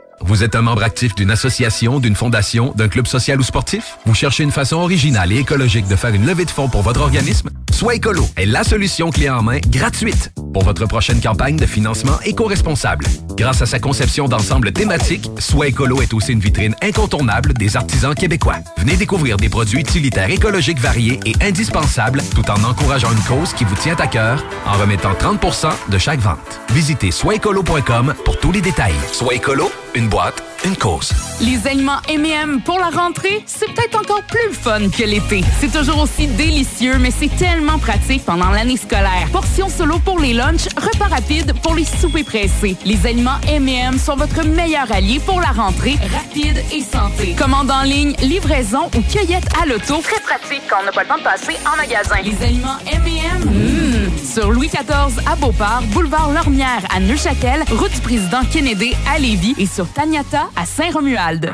Vous êtes un membre actif d'une association, d'une fondation, d'un club social ou sportif? Vous cherchez une façon originale et écologique de faire une levée de fonds pour votre organisme? Soit Écolo est la solution clé en main gratuite pour votre prochaine campagne de financement éco-responsable. Grâce à sa conception d'ensemble thématique, Soit Écolo est aussi une vitrine incontournable des artisans québécois. Venez découvrir des produits utilitaires écologiques variés et indispensables tout en encourageant une cause qui vous tient à cœur en remettant 30% de chaque vente. Visitez soitécolo.com pour tous les détails. Soit Écolo, une boîte, une cause. Les aliments M&M pour la rentrée, c'est peut-être encore plus fun que l'été. C'est toujours aussi délicieux, mais c'est tellement pratique pendant l'année scolaire. Portions solo pour les repas rapides pour les soupers pressés. Les aliments M&M sont votre meilleur allié pour la rentrée, rapide et santé. Commande en ligne, livraison ou cueillette à l'auto. Très pratique quand on n'a pas le temps de passer en magasin. Les aliments M&M, mmh. sur Louis XIV à Beauport, boulevard Lormière à Neuchâtel, route du président Kennedy à Lévis et sur Taniata à Saint-Romuald.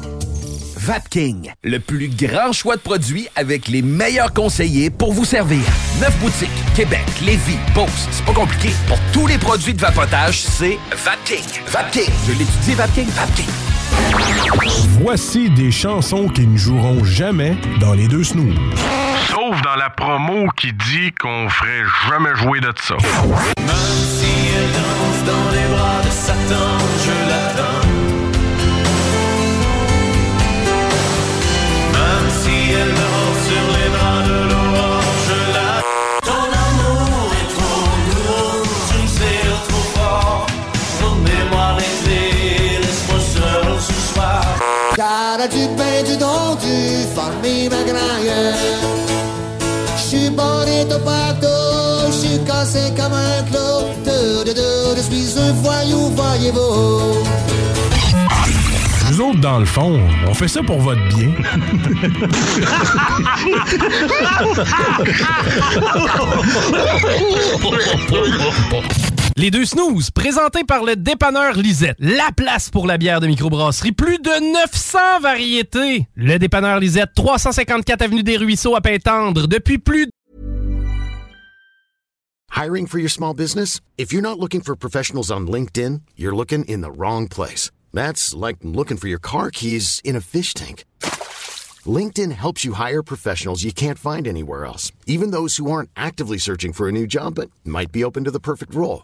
Vapking, le plus grand choix de produits avec les meilleurs conseillers pour vous servir. Neuf boutiques, Québec, Lévis, Beauce, c'est pas compliqué. Pour tous les produits de vapotage, c'est Vapking. Vapking, je l'étudie, Vapking, Vapking. Voici des chansons qui ne joueront jamais dans les deux snooze. Sauf dans la promo qui dit qu'on ferait jamais jouer de ça. Même si elle danse dans les bras de Satan, je l'attends. Du pain, du don, du famille magraille. J'suis bonito partout, j'suis cassé comme un clou. De, de, de, je suis un voyou, voyez-vous. Nous autres, dans le fond, on fait ça pour votre bien. Les deux snooze, présentés par le dépanneur Lisette. La place pour la bière de microbrasserie. Plus de 900 variétés. Le dépanneur Lisette, 354 Avenue des Ruisseaux à Pintendre, depuis plus de... Hiring for your small business? If you're not looking for professionals on LinkedIn, you're looking in the wrong place. That's like looking for your car keys in a fish tank. LinkedIn helps you hire professionals you can't find anywhere else, even those who aren't actively searching for a new job but might be open to the perfect role.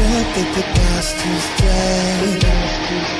can't accept that the past is dead. I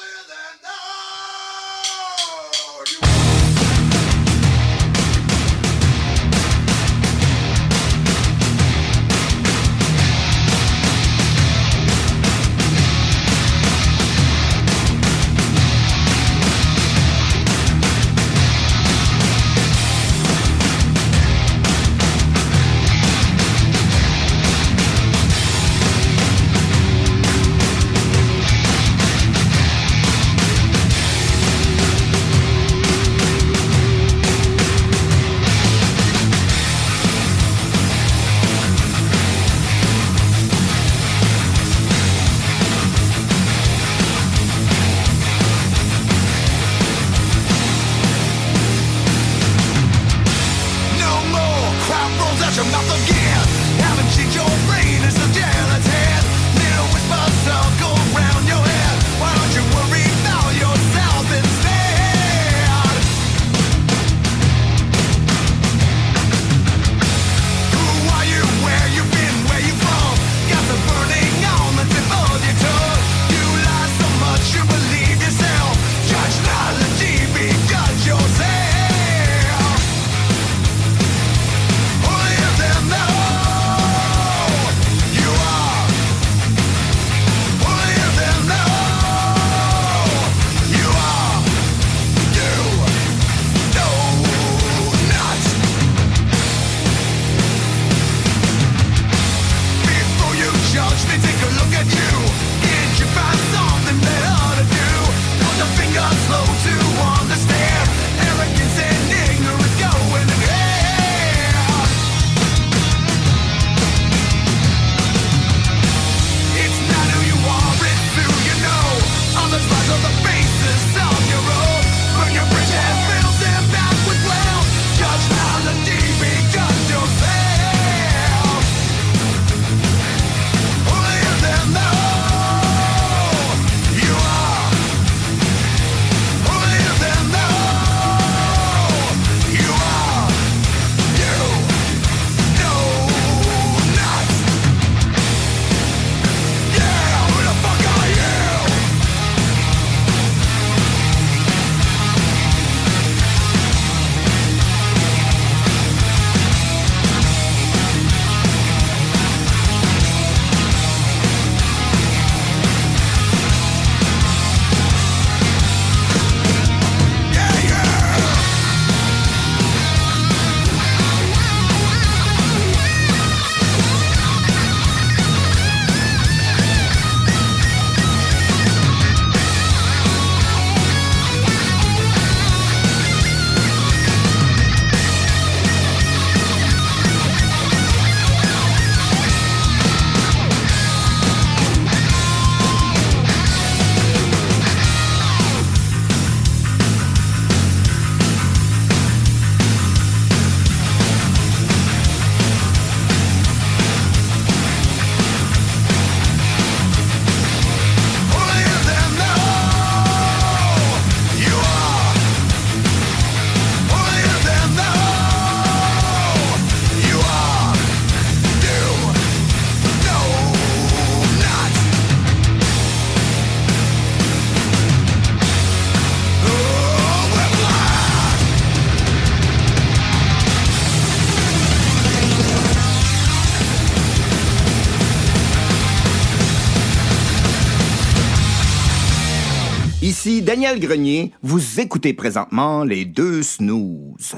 Vous écoutez présentement les deux snooze.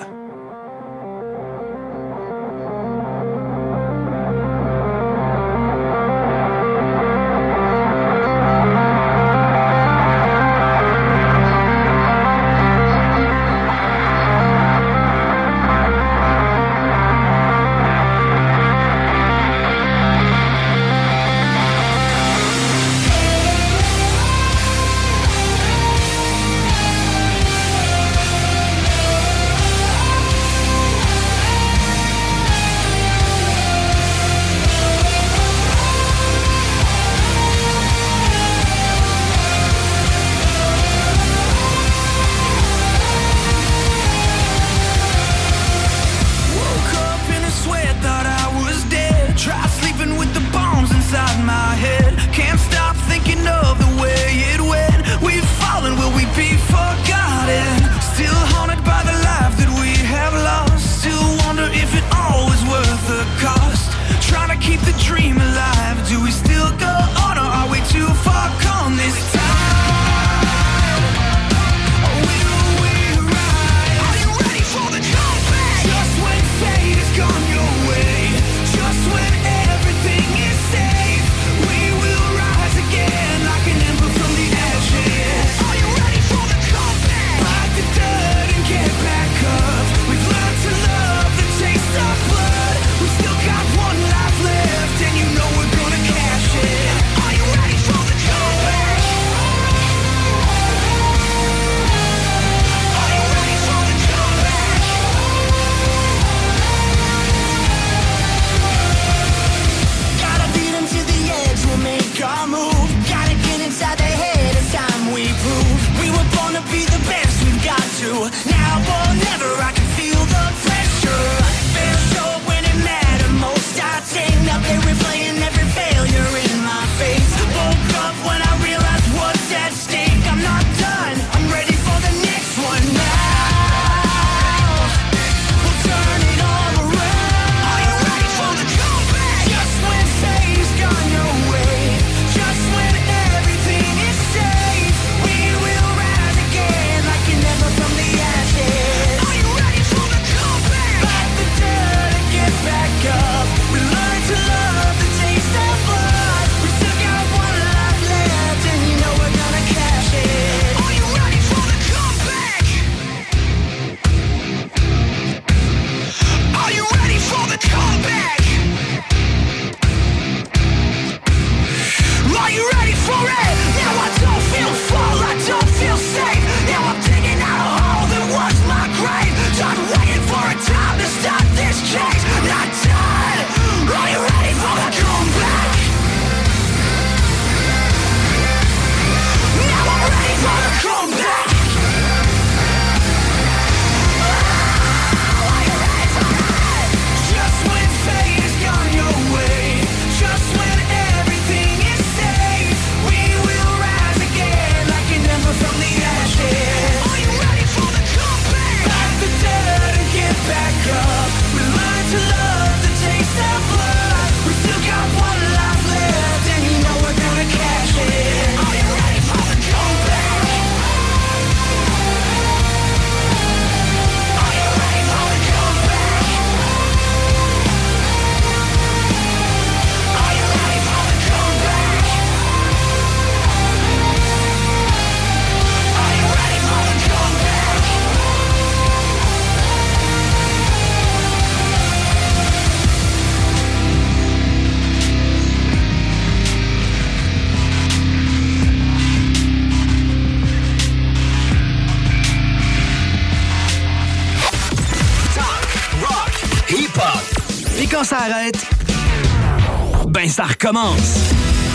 commence.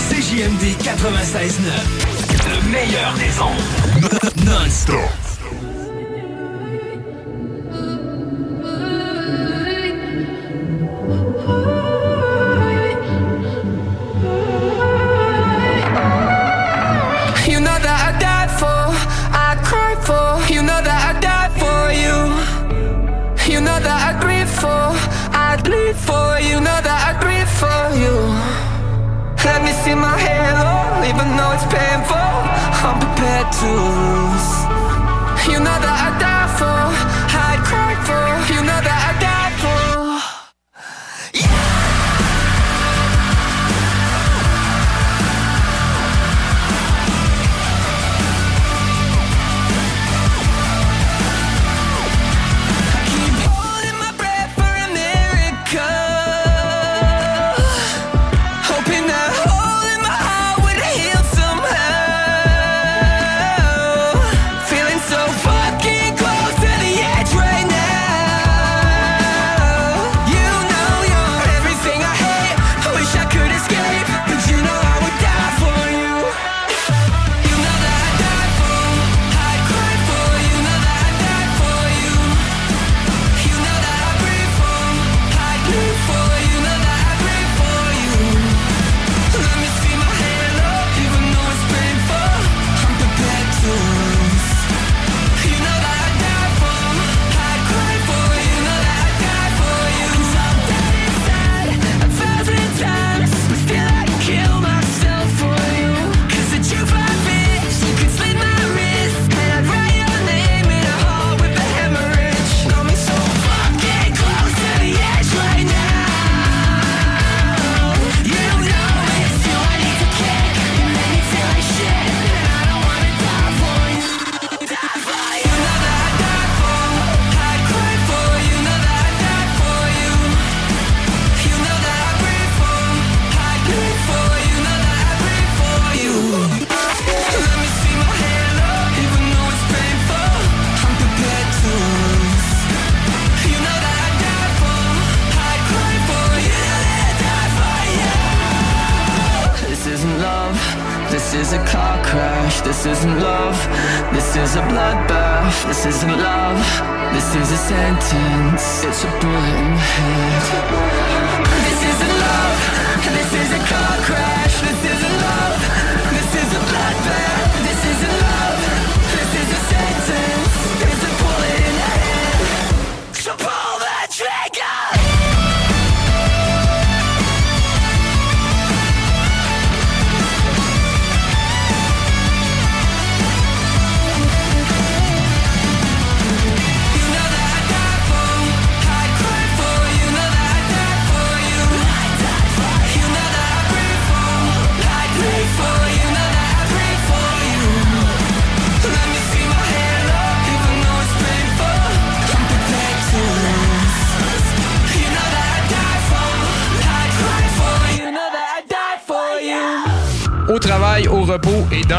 CJMD 96.9, le meilleur des ondes. Non-stop. to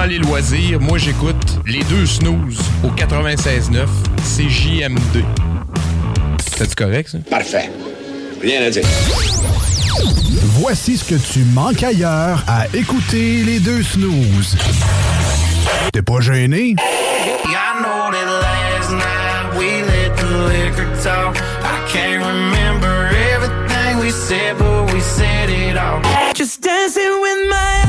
les loisirs, moi j'écoute les deux snooze au 96.9, c'est JMD. C'est correct, ça? Parfait. Rien à dire. Voici ce que tu manques ailleurs à écouter les deux snooze. T'es pas gêné? I know that last night we let the liquor talk. I can't remember everything we said, but we said it all. Just dancing with my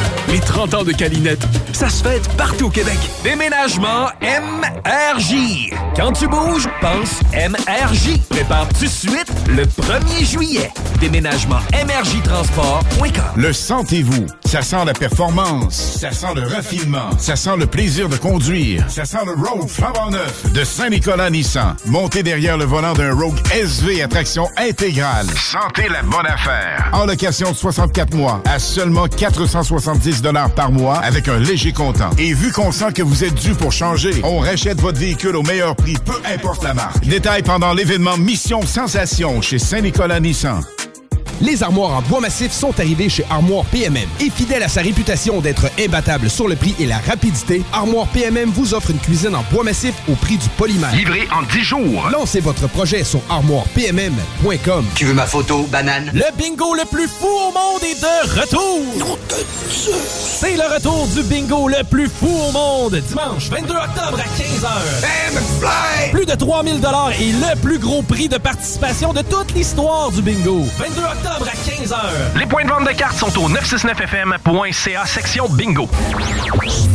Les 30 ans de Calinette, ça se fête partout au Québec. Déménagement MRJ. Quand tu bouges, pense MRJ. Prépare tout de suite le 1er juillet. Déménagement. Le sentez-vous? Ça sent la performance, ça sent le raffinement, ça sent le plaisir de conduire, ça sent le Rogue flambant neuf de Saint-Nicolas Nissan. Montez derrière le volant d'un Rogue SV à traction intégrale. Sentez la bonne affaire. En location de 64 mois à seulement 470 dollars par mois avec un léger comptant. Et vu qu'on sent que vous êtes dû pour changer, on rachète votre véhicule au meilleur prix, peu importe la marque. Détail pendant l'événement Mission Sensation chez Saint-Nicolas Nissan. Les armoires en bois massif sont arrivées chez Armoire PMM. Et fidèle à sa réputation d'être imbattable sur le prix et la rapidité, Armoire PMM vous offre une cuisine en bois massif au prix du polymère. Livré en 10 jours. Lancez votre projet sur armoirepmm.com. Tu veux ma photo, banane? Le bingo le plus fou au monde est de retour! C'est le retour du bingo le plus fou au monde! Dimanche 22 octobre à 15h. Plus de 3000 et le plus gros prix de participation de toute l'histoire du bingo. 22 octobre à 15h. Les points de vente de cartes sont au 969fm.ca section bingo.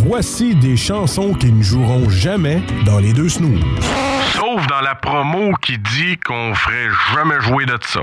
Voici des chansons qui ne joueront jamais dans les deux snooze. Sauf dans la promo qui dit qu'on ferait jamais jouer de ça.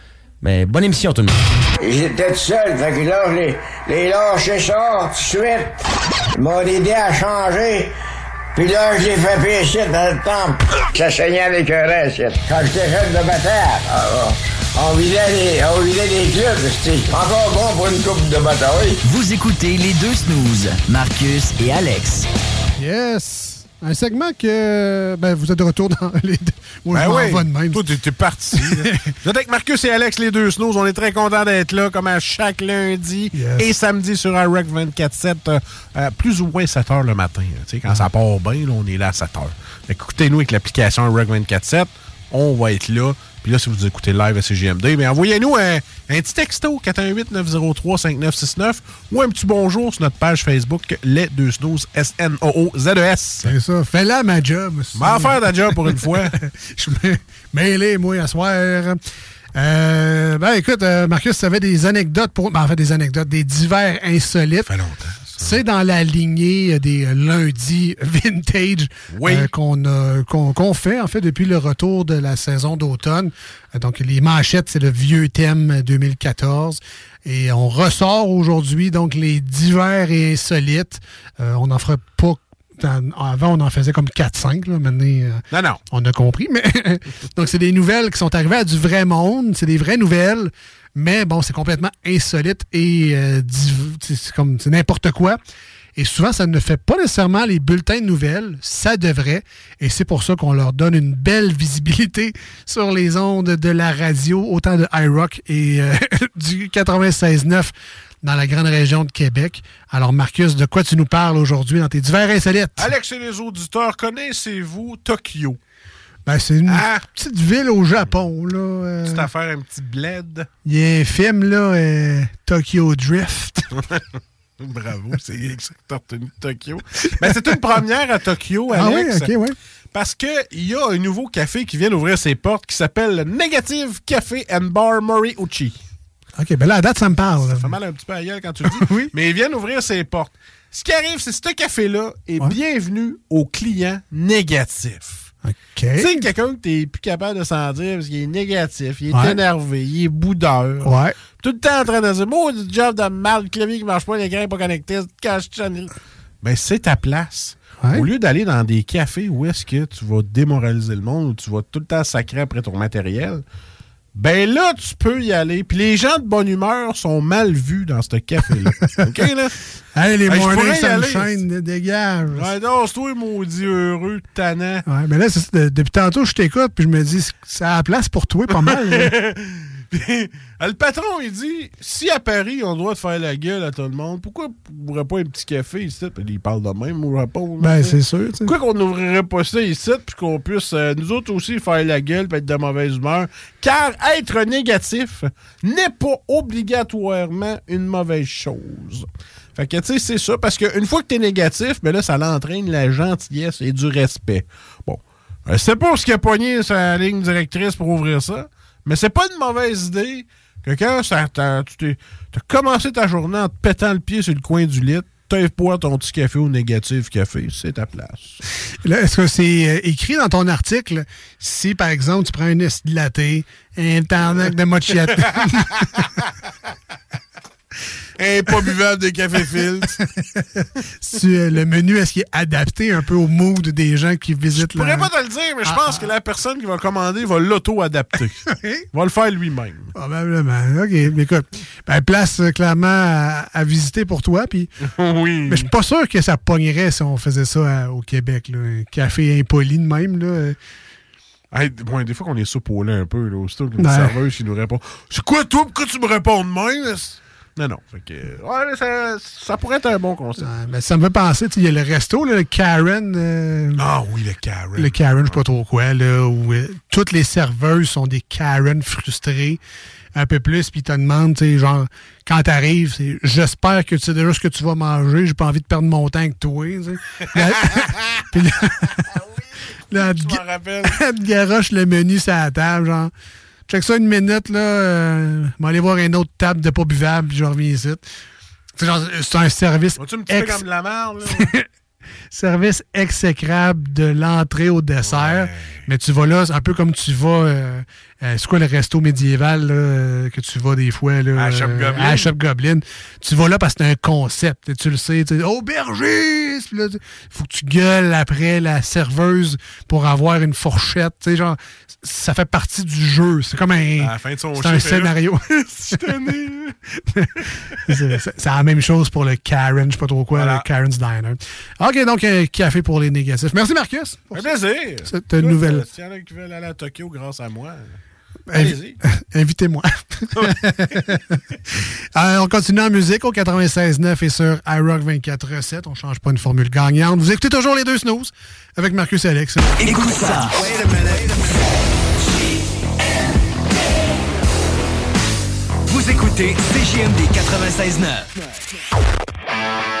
Mais bonne émission tout le monde. J'étais tout seul, fait que là, je les, les lâché ça tout de suite. Ils m'ont aidé à changer. Puis là, je l'ai fait pécher dans le temple. Ça saignait avec un reste. Quand j'étais jeune de bataille, ah, ah, on vidait les, on vidait les clubs. C'était encore bon pour une coupe de bataille. Vous écoutez les deux snooze, Marcus et Alex. Yes! Un segment que. Ben, vous êtes de retour dans les deux. Moi, Ben je oui. de même. Toi, t'es parti. Vous êtes avec Marcus et Alex, les deux snows. On est très contents d'être là, comme à chaque lundi et samedi sur iRock 24-7, euh, euh, plus ou moins 7 h le matin. là. Tu sais, quand ça part bien, là, on est là à 7 h. Écoutez-nous avec l'application iRock 24-7. On va être là. Puis là, si vous écoutez live à CGMD, mais envoyez-nous un, un petit texto 418-903-5969 ou un petit bonjour sur notre page Facebook Les Deux Snooze S-N-O-O-Z-E-S. C'est ça. Fais-la ma job. Va en faire ta job pour une fois. je me mêlé, moi, à soir. Euh, ben, écoute, euh, Marcus, tu avais des anecdotes pour. Ben, en fait, des anecdotes, des divers insolites. Ça fait longtemps. C'est dans la lignée des lundis vintage euh, qu'on fait, en fait, depuis le retour de la saison d'automne. Euh, Donc, les manchettes, c'est le vieux thème 2014. Et on ressort aujourd'hui, donc, les divers et insolites. Euh, on n'en fera pas avant, on en faisait comme 4-5. là. Maintenant, euh, Non, non. on a compris. Mais donc, c'est des nouvelles qui sont arrivées à du vrai monde. C'est des vraies nouvelles. Mais bon, c'est complètement insolite et euh, c'est comme n'importe quoi. Et souvent, ça ne fait pas nécessairement les bulletins de nouvelles. Ça devrait. Et c'est pour ça qu'on leur donne une belle visibilité sur les ondes de la radio, autant de iRock et euh, du 96.9 dans la grande région de Québec. Alors, Marcus, de quoi tu nous parles aujourd'hui dans tes divers insolites? Alex et les auditeurs, connaissez-vous Tokyo? Ben, c'est une Ah! petite ville au Japon, là. euh, Petite affaire, un petit bled. Il y a un film, là, euh, Tokyo Drift. Bravo, c'est exact, t'as retenu Tokyo. Ben, c'est une première à Tokyo, Ah Alex. oui, ok, ouais. Parce qu'il y a un nouveau café qui vient d'ouvrir ses portes qui s'appelle Negative Café and Bar Moriuchi. OK, ben là, à date, ça me parle. Ça fait mal un petit peu à gueule quand tu le dis. Mais il vient d'ouvrir ses portes. Ce qui arrive, c'est que ce café-là est bienvenu aux clients négatifs. Tu sais, quelqu'un que t'es plus capable de s'en dire parce qu'il est négatif, il est Ouais. énervé, il est boudeur. Ouais. Tout le temps en train de dire Moi, du job de mal, le clavier qui marche pas, l'écran est pas connecté, cache channel. Ben, c'est ta place. Au lieu d'aller dans des cafés où est-ce que tu vas démoraliser le monde, où tu vas tout le temps sacrer après ton matériel, ben là, tu peux y aller. Puis les gens de bonne humeur sont mal vus dans ce café-là. OK, là? Hey, les Ben, je morning pourrais y aller. sunshine, dégage. Ouais, non, c'est toi, maudit heureux, tannant. Ouais, mais là, ça, de- depuis tantôt, je t'écoute, puis je me dis, c'est à la place pour toi, pas mal. le patron, il dit si à Paris, on doit faire la gueule à tout le monde, pourquoi on n'ouvrirait pas un petit café ici? Puis il parle de même, on répond. Ben, c'est sûr, tu sais. Pourquoi qu'on n'ouvrirait pas ça ici, puis qu'on puisse, euh, nous autres aussi, faire la gueule, puis être de mauvaise humeur? Car être négatif n'est pas obligatoirement une mauvaise chose. Fait que, tu sais, c'est ça, parce qu'une fois que tu es négatif, ben là, ça l'entraîne la gentillesse et du respect. Bon. Euh, c'est pas ce qui a pogné sa ligne directrice pour ouvrir ça, mais c'est pas une mauvaise idée que quand ça, tu t'as commencé ta journée en te pétant le pied sur le coin du lit, pas ton petit café au négatif café, c'est ta place. Là, Est-ce que c'est euh, écrit dans ton article si, par exemple, tu prends un esti latte, un tarnac de mochette? Pas buvable de café filtre. Euh, le menu, est-ce qu'il est adapté un peu au mood des gens qui visitent Je pourrais la- pas te le dire, mais je Ah, pense que la personne qui va commander va l'auto-adapter. Il va le faire lui-même. Probablement. OK. Mais écoute, ben, place euh, clairement à, à visiter pour toi. Puis, oui. Mais je suis pas sûr que ça pognerait si on faisait ça à- au Québec. Là. Un café impoli de même. Là. Hey, bon, des fois qu'on est saupoulé un peu, là, aussitôt qu'une Ouais. serveuse qui nous répond C'est quoi, toi, pourquoi tu me réponds de même? Non, non. Fait que, ouais, mais ça, ça pourrait être un bon concept. Ben, ça me fait penser, tu sais, il y a le resto, là, le Karen. euh, ah oui, le Karen. Le Karen, je sais pas trop quoi, là, où euh, toutes les serveuses sont des Karen frustrés. Un peu plus, puis te demandent, tu sais, genre, quand t'arrives, c'est j'espère que tu sais déjà ce que tu vas manger, j'ai pas envie de perdre mon temps avec toi, tu sais. Puis là, te garoche le menu sur la table, genre. Check ça une minute, là. Euh, je vais aller voir une autre table de pas buvable, puis je reviens ici. C'est genre, c'est un service. Petit peu ex- comme de la merde, là? service exécrable de l'entrée au dessert. Mais tu vas là, c'est un peu comme tu vas. euh, euh, c'est quoi le resto médiéval là, euh, que tu vas des fois? Là, À Shop euh, Goblin. à Shop Goblin? Tu vas là parce que c'est un concept. et Tu le sais. Tu aubergiste! Il faut que tu gueules après la serveuse pour avoir une fourchette. Tu sais, genre, ça fait partie du jeu. C'est comme un. À la fin de son c'est un scénario. C'est la même chose pour le Karen, je sais pas trop quoi, le Karen's Diner. OK, donc un café pour les négatifs. Merci Marcus. pour Un plaisir. Cette nouvelle. euh, S'il y en a qui veulent aller à Tokyo grâce à moi, allez-y. Invitez-moi. Euh, on continue en musique au 96.9 et sur iRock 24.7. On change pas une formule gagnante. Vous écoutez toujours les deux snooze avec Marcus et Alex. Écoute ça. Vous écoutez CJMD 96.9.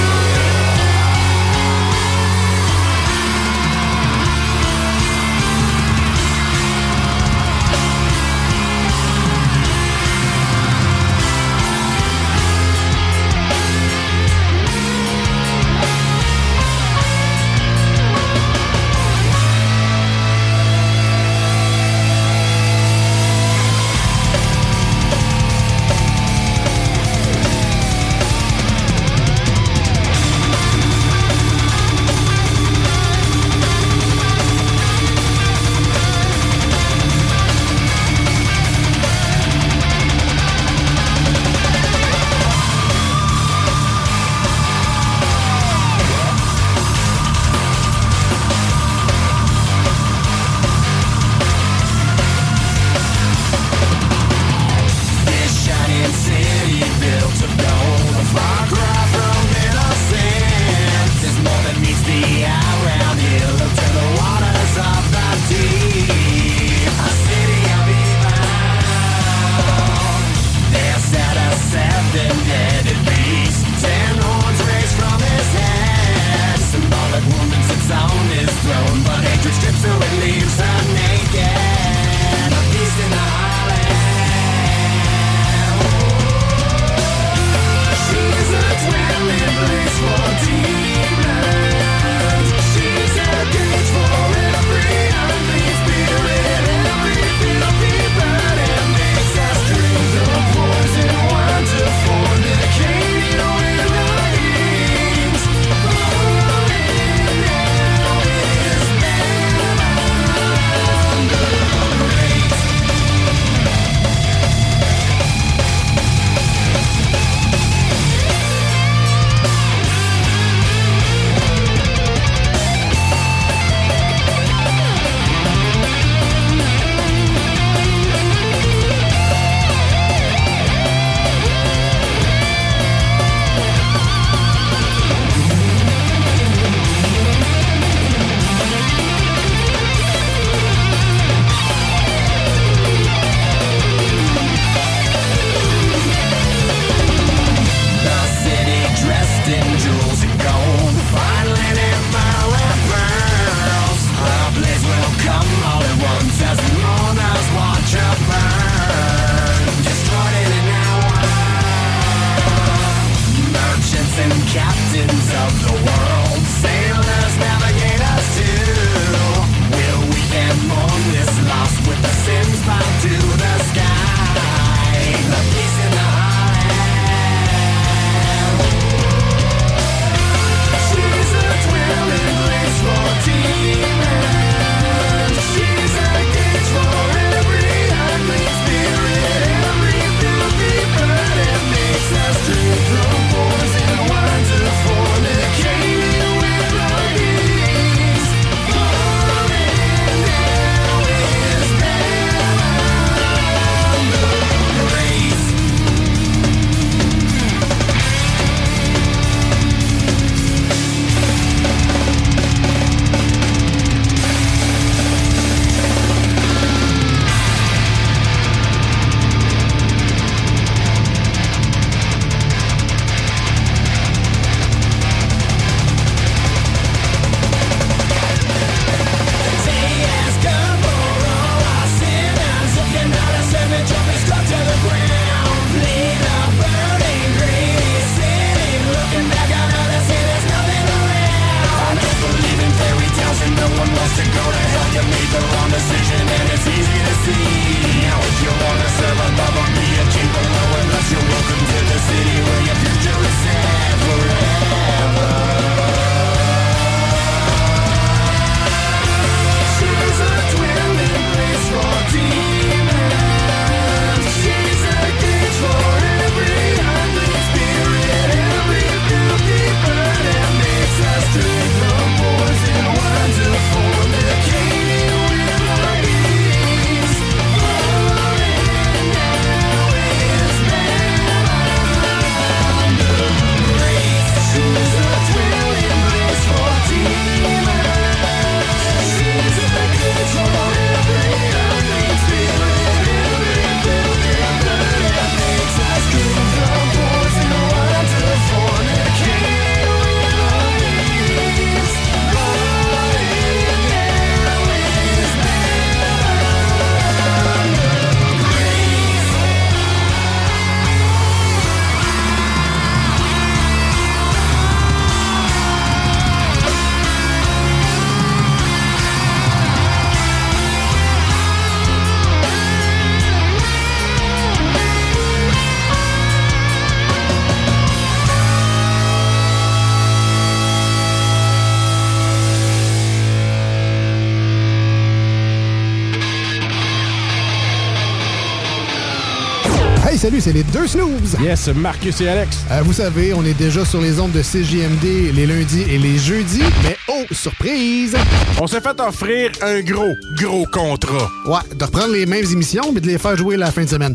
Yes, Marcus et Alex. Euh, vous savez, on est déjà sur les ondes de CJMD les lundis et les jeudis, mais oh, surprise! On s'est fait offrir un gros, gros contrat. Ouais, de reprendre les mêmes émissions, mais de les faire jouer la fin de semaine.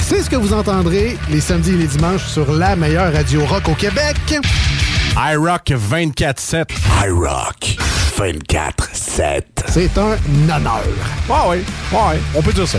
C'est ce que vous entendrez les samedis et les dimanches sur la meilleure radio rock au Québec. iRock 24-7. iRock 24-7. C'est un honneur. Ah oui, ah oui, on peut dire ça.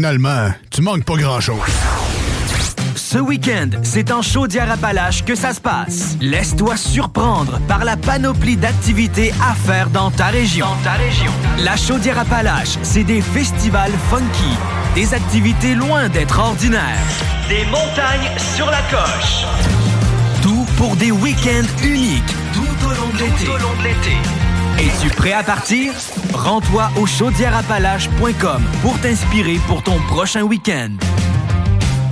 finalement, tu manques pas grand-chose. Ce week-end, c'est en Chaudière-Appalaches que ça se passe. Laisse-toi surprendre par la panoplie d'activités à faire dans ta région. Dans ta région. La Chaudière-Appalaches, c'est des festivals funky, des activités loin d'être ordinaires, des montagnes sur la coche. Tout pour des week-ends uniques tout au long de l'été. Es-tu prêt à partir? Rends-toi au chaudièreappalaches.com pour t'inspirer pour ton prochain week-end.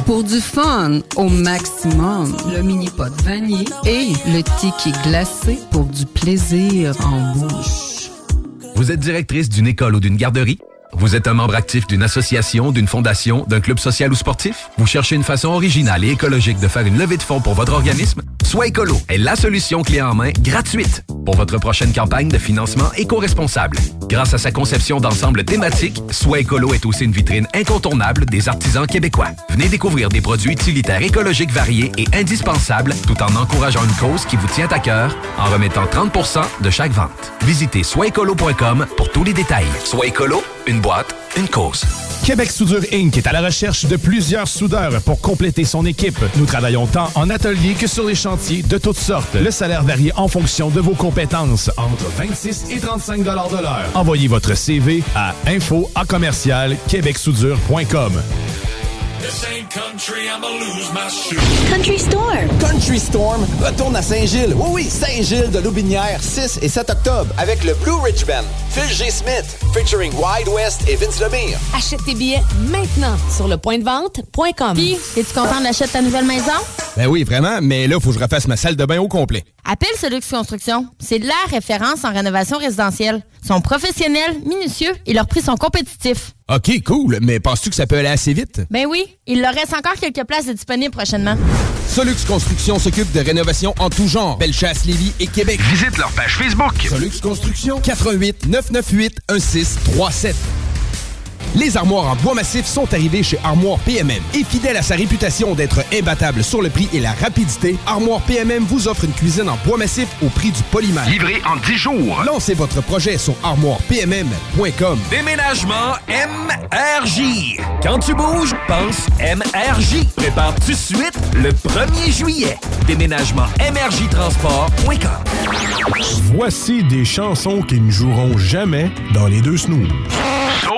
Pour du fun au maximum, le mini pot vanille et le tiki glacé pour du plaisir en bouche. Vous êtes directrice d'une école ou d'une garderie? Vous êtes un membre actif d'une association, d'une fondation, d'un club social ou sportif? Vous cherchez une façon originale et écologique de faire une levée de fonds pour votre organisme? Soit Écolo est la solution clé en main gratuite pour votre prochaine campagne de financement éco-responsable. Grâce à sa conception d'ensemble thématique, Soit Écolo est aussi une vitrine incontournable des artisans québécois. Venez découvrir des produits utilitaires écologiques variés et indispensables tout en encourageant une cause qui vous tient à cœur en remettant 30% de chaque vente. Visitez soitécolo.com pour tous les détails. Soit Écolo, une boîte, une cause. Québec Soudure Inc. est à la recherche de plusieurs soudeurs pour compléter son équipe. Nous travaillons tant en atelier que sur les chantiers de toutes sortes. Le salaire varie en fonction de vos compétences, entre 26 et 35 de l'heure. Envoyez votre CV à info à commercial québecsoudure.com. This ain't country, I'ma lose my shoe. Country Storm. Country Storm retourne à Saint-Gilles. Oui, oui, Saint-Gilles de Loubinière, 6 et 7 octobre, avec le Blue Ridge Band. Phil G. Smith, featuring Wide West et Vince Lemire. Achète tes billets maintenant sur le point de vente.com. Puis, es-tu content de ta nouvelle maison? Ben oui, vraiment, mais là, il faut que je refasse ma salle de bain au complet. Appelle Solux Construction. C'est la référence en rénovation résidentielle. Ils sont professionnels, minutieux et leurs prix sont compétitifs. OK, cool, mais penses-tu que ça peut aller assez vite? Ben oui, il leur reste encore quelques places de disponibles prochainement. Solux Construction s'occupe de rénovation en tout genre. Bellechasse, Lévis et Québec. Visite leur page Facebook. Solux Construction, 88 998 1637. Les armoires en bois massif sont arrivées chez Armoire PMM. Et fidèle à sa réputation d'être imbattable sur le prix et la rapidité, Armoire PMM vous offre une cuisine en bois massif au prix du polymère. Livré en 10 jours. Lancez votre projet sur armoirepmm.com. Déménagement MRJ. Quand tu bouges, pense MRJ. Prépare tout de suite le 1er juillet. Déménagement MRJtransport.com. Voici des chansons qui ne joueront jamais dans les deux snooze.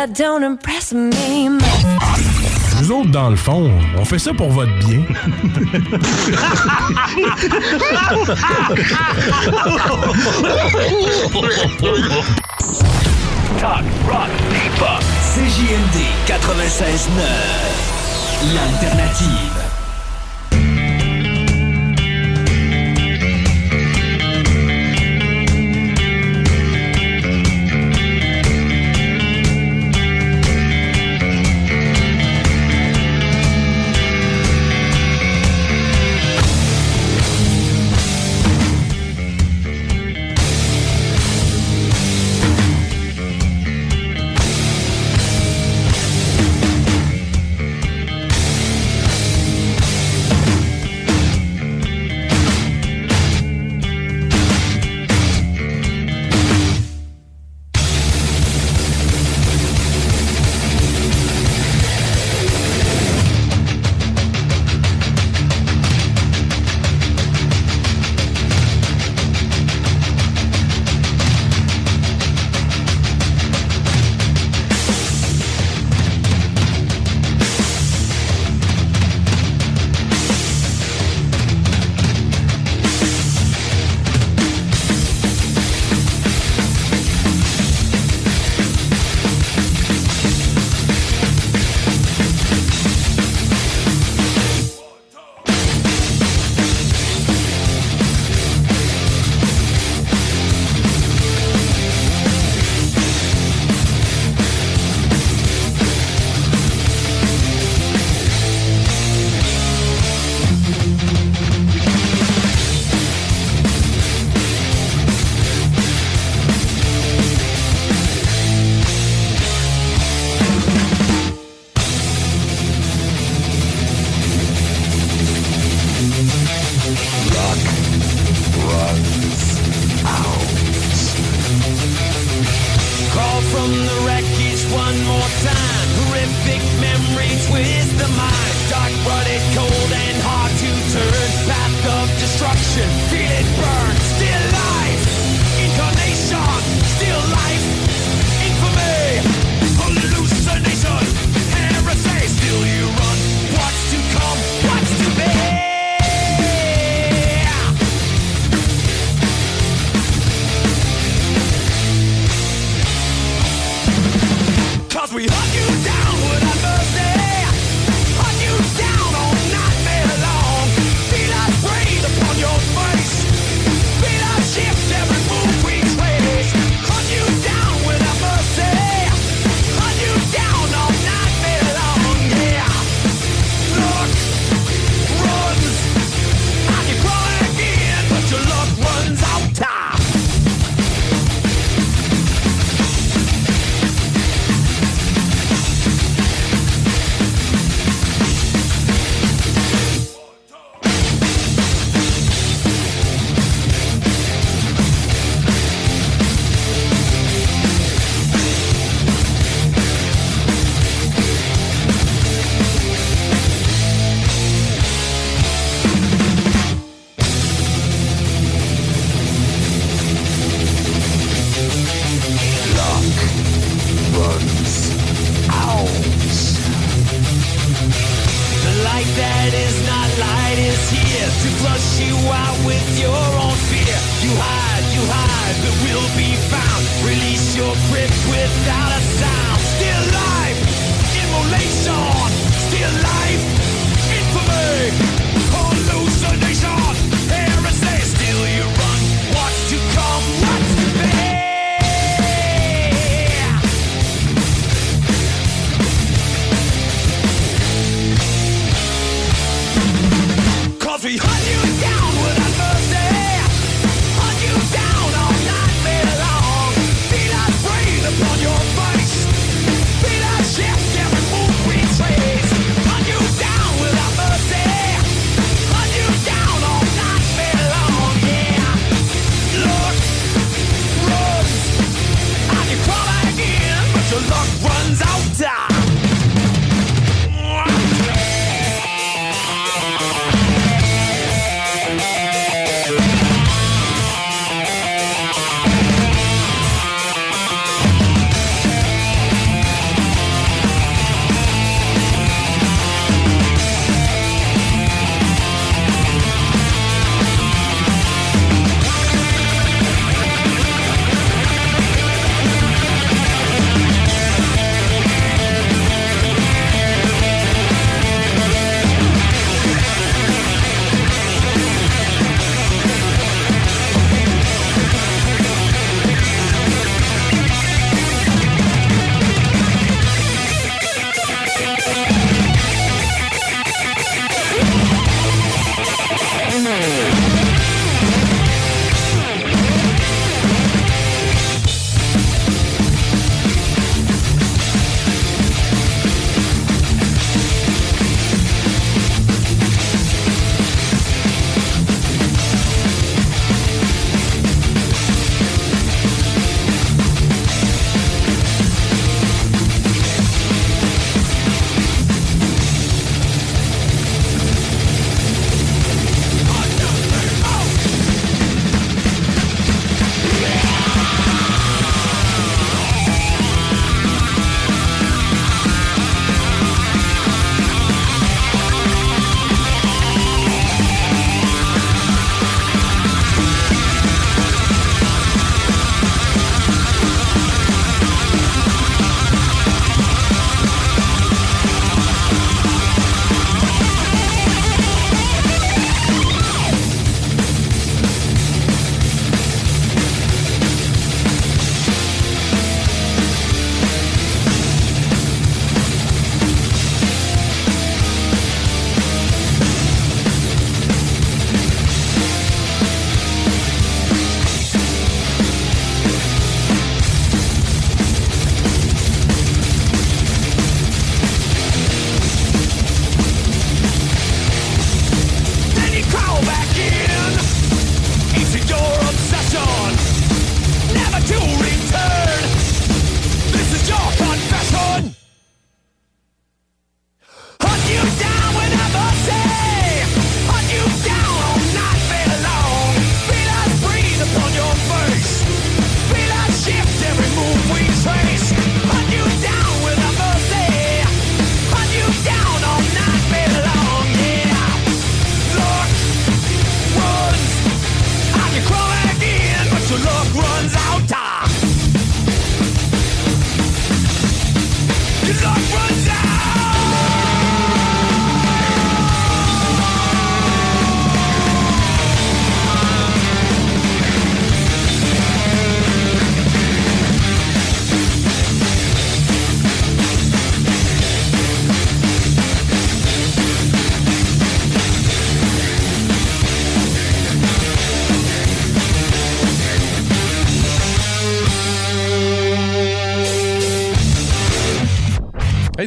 That don't impress me much. Nous autres, dans le fond, on fait ça pour votre bien. Talk, rock, hip-hop. CJMD 96.9. L'alternative.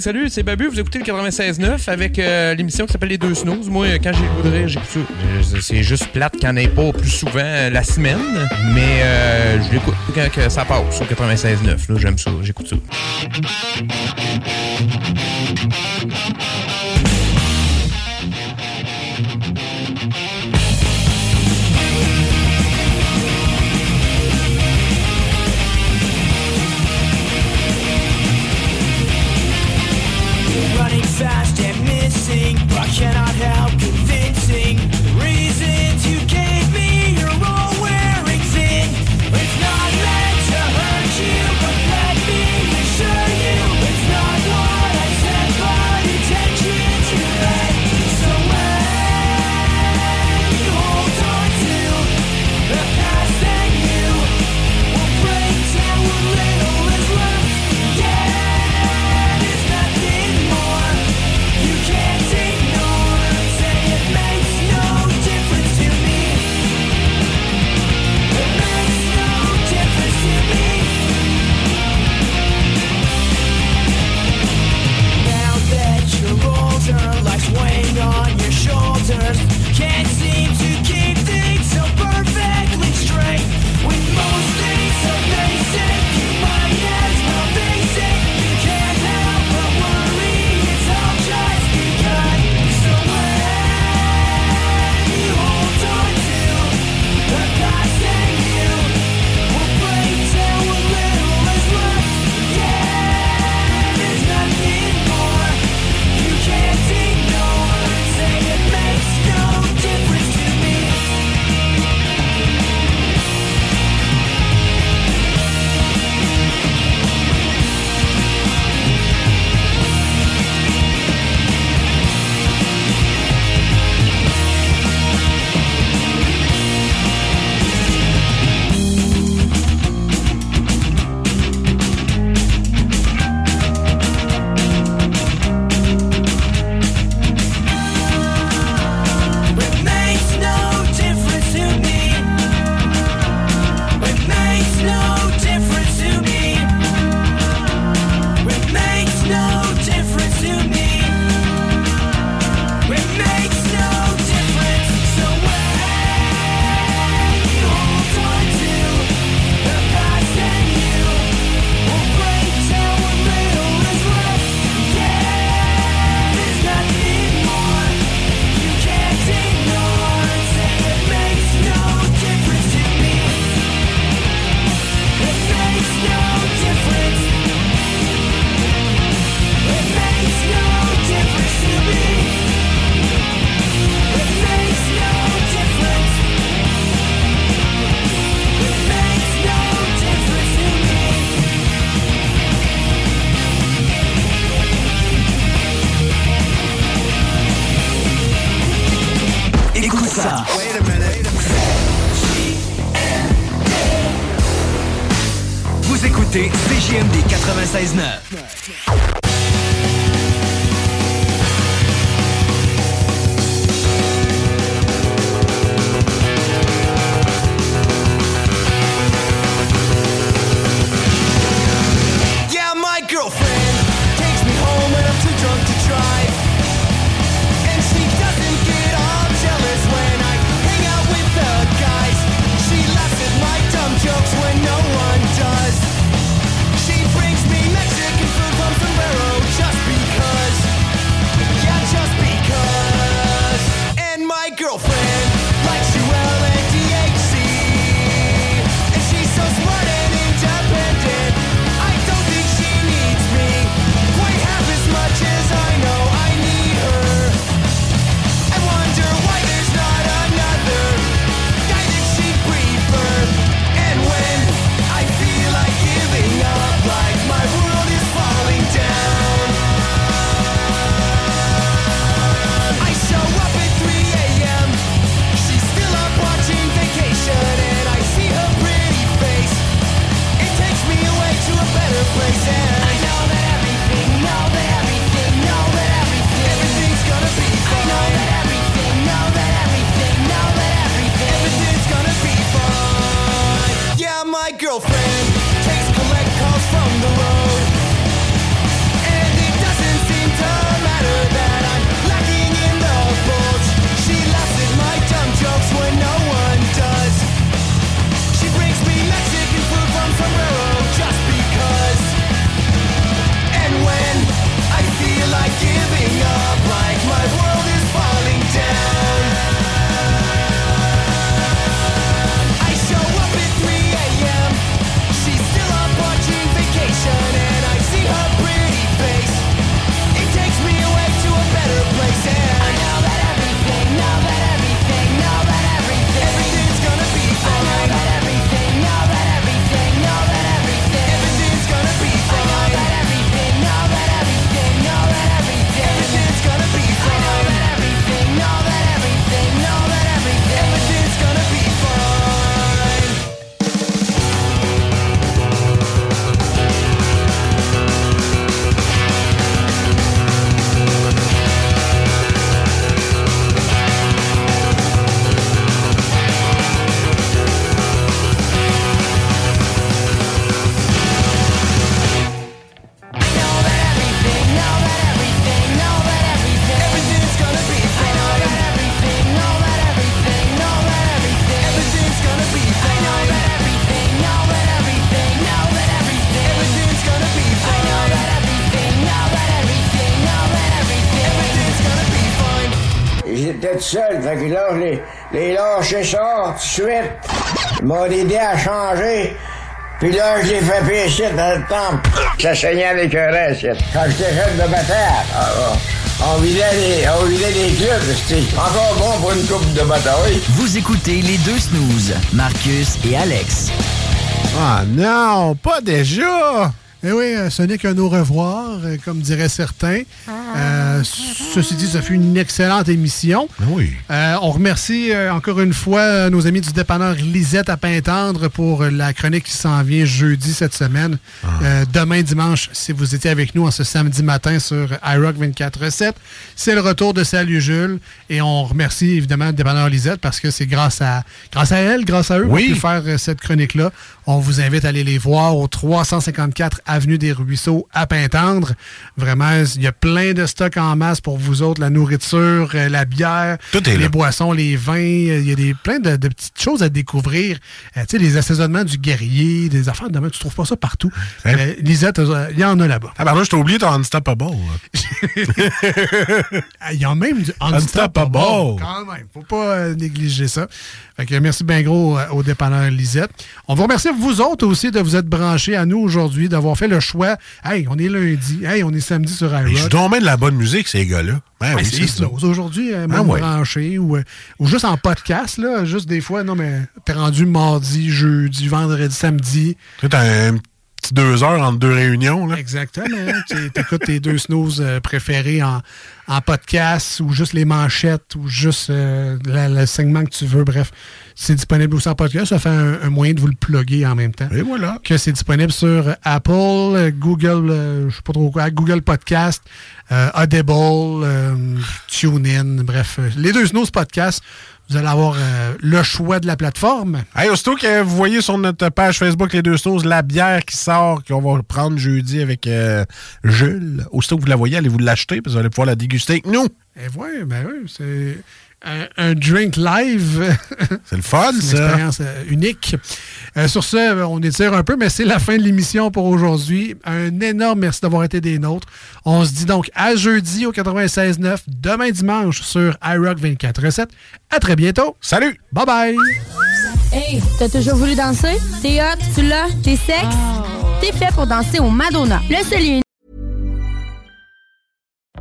salut, c'est Babu. Vous écoutez le 96.9 avec euh, l'émission qui s'appelle Les Deux Snooze. Moi, euh, quand j'ai le goût j'écoute ça. C'est juste plate qu'il n'y en ait pas plus souvent euh, la semaine, mais euh, je l'écoute quand que ça passe au 96.9. J'aime ça, j'écoute ça. amazing, but cannot help convincing the reasons you can't. can't tout seul. Fait que là, je les, les lâché ça tout de suite. Ils m'ont aidé à changer. Puis là, je l'ai fait pécher dans le temple. Ça saignait avec un reste. Quand j'étais jeune de bataille, ah, ah, on vidait les, on vidait les clubs. C'était encore bon pour une coupe de bataille. Vous écoutez les deux snooze, Marcus et Alex. Ah non, pas déjà! Eh oui, euh, ce n'est qu'un au revoir, euh, comme diraient certains. Euh, ceci dit, ça fut une excellente émission. Oui. Euh, on remercie euh, encore une fois nos amis du dépanneur Lisette à Pintendre pour la chronique qui s'en vient jeudi cette semaine. Euh, demain dimanche, si vous étiez avec nous en ce samedi matin sur iRock 24.7, c'est le retour de Salut Jules. Et on remercie évidemment le dépanneur Lisette parce que c'est grâce à, grâce à elle, grâce à eux, qu'on Oui. a pu faire cette chronique-là. On vous invite à aller les voir au 354 Avenue des Ruisseaux à Pintendre. Vraiment, il y a plein de stocks en masse pour vous autres, la nourriture, euh, la bière, Tout est les là. boissons, les vins. euh, Il y a des, plein de, de petites choses à découvrir. Euh, tu sais, les assaisonnements du guerrier, des affaires de même, tu trouves pas ça partout. Euh, Lisette, il y en a là-bas. Ah ben là, je t'ai oublié ton Unstoppable. Il y a même du Unstoppable. Quand même, faut pas négliger ça. Fait que merci bien gros au dépanneur Lisette. On vous remercie vous autres aussi de vous être branchés à nous aujourd'hui, d'avoir fait le choix. Hey, on est lundi. Hey, on est samedi sur iRock. donc bien de la bonne musique, ces gars-là. Ben Ouais, oui, c'est c'est ça. slow. Aujourd'hui, euh, même Ah ouais. branché ou, euh, ou juste en podcast, là, juste des fois, non, mais t'es rendu mardi, jeudi, vendredi, samedi. Tu sais, t'as un petit deux heures entre deux réunions. Là. Exactement. Tu écoutes tes deux snooze euh, préférés en, en podcast ou juste les manchettes ou juste euh, la- le segment que tu veux. Bref, c'est disponible aussi en podcast. Ça fait un, un moyen de vous le plugger en même temps. Et voilà. Que c'est disponible sur Apple, Google, euh, je sais pas trop quoi, Google Podcast, euh, Audible, euh, TuneIn, bref. les deux snooze podcasts, vous allez avoir euh, le choix de la plateforme. Hey, aussitôt que vous voyez sur notre page Facebook Les Deux Sauces la bière qui sort, qu'on va prendre jeudi avec euh, Jules, aussitôt que vous la voyez, allez vous l'acheter, parce que vous allez pouvoir la déguster avec nous. Et voilà, ben oui, c'est un, un drink live. C'est le fun, C'est une ça. expérience euh, unique. Euh, sur ce, euh, on étire un peu, mais c'est la fin de l'émission pour aujourd'hui. Un énorme merci d'avoir été des nôtres. On se dit donc à jeudi au 96.9, demain dimanche sur iRock 24.7. À très bientôt. Salut! Bye bye! Hey, t'as toujours voulu danser? T'es hot, tu l'as, t'es sexe? T'es fait pour danser au Madonna. Le seul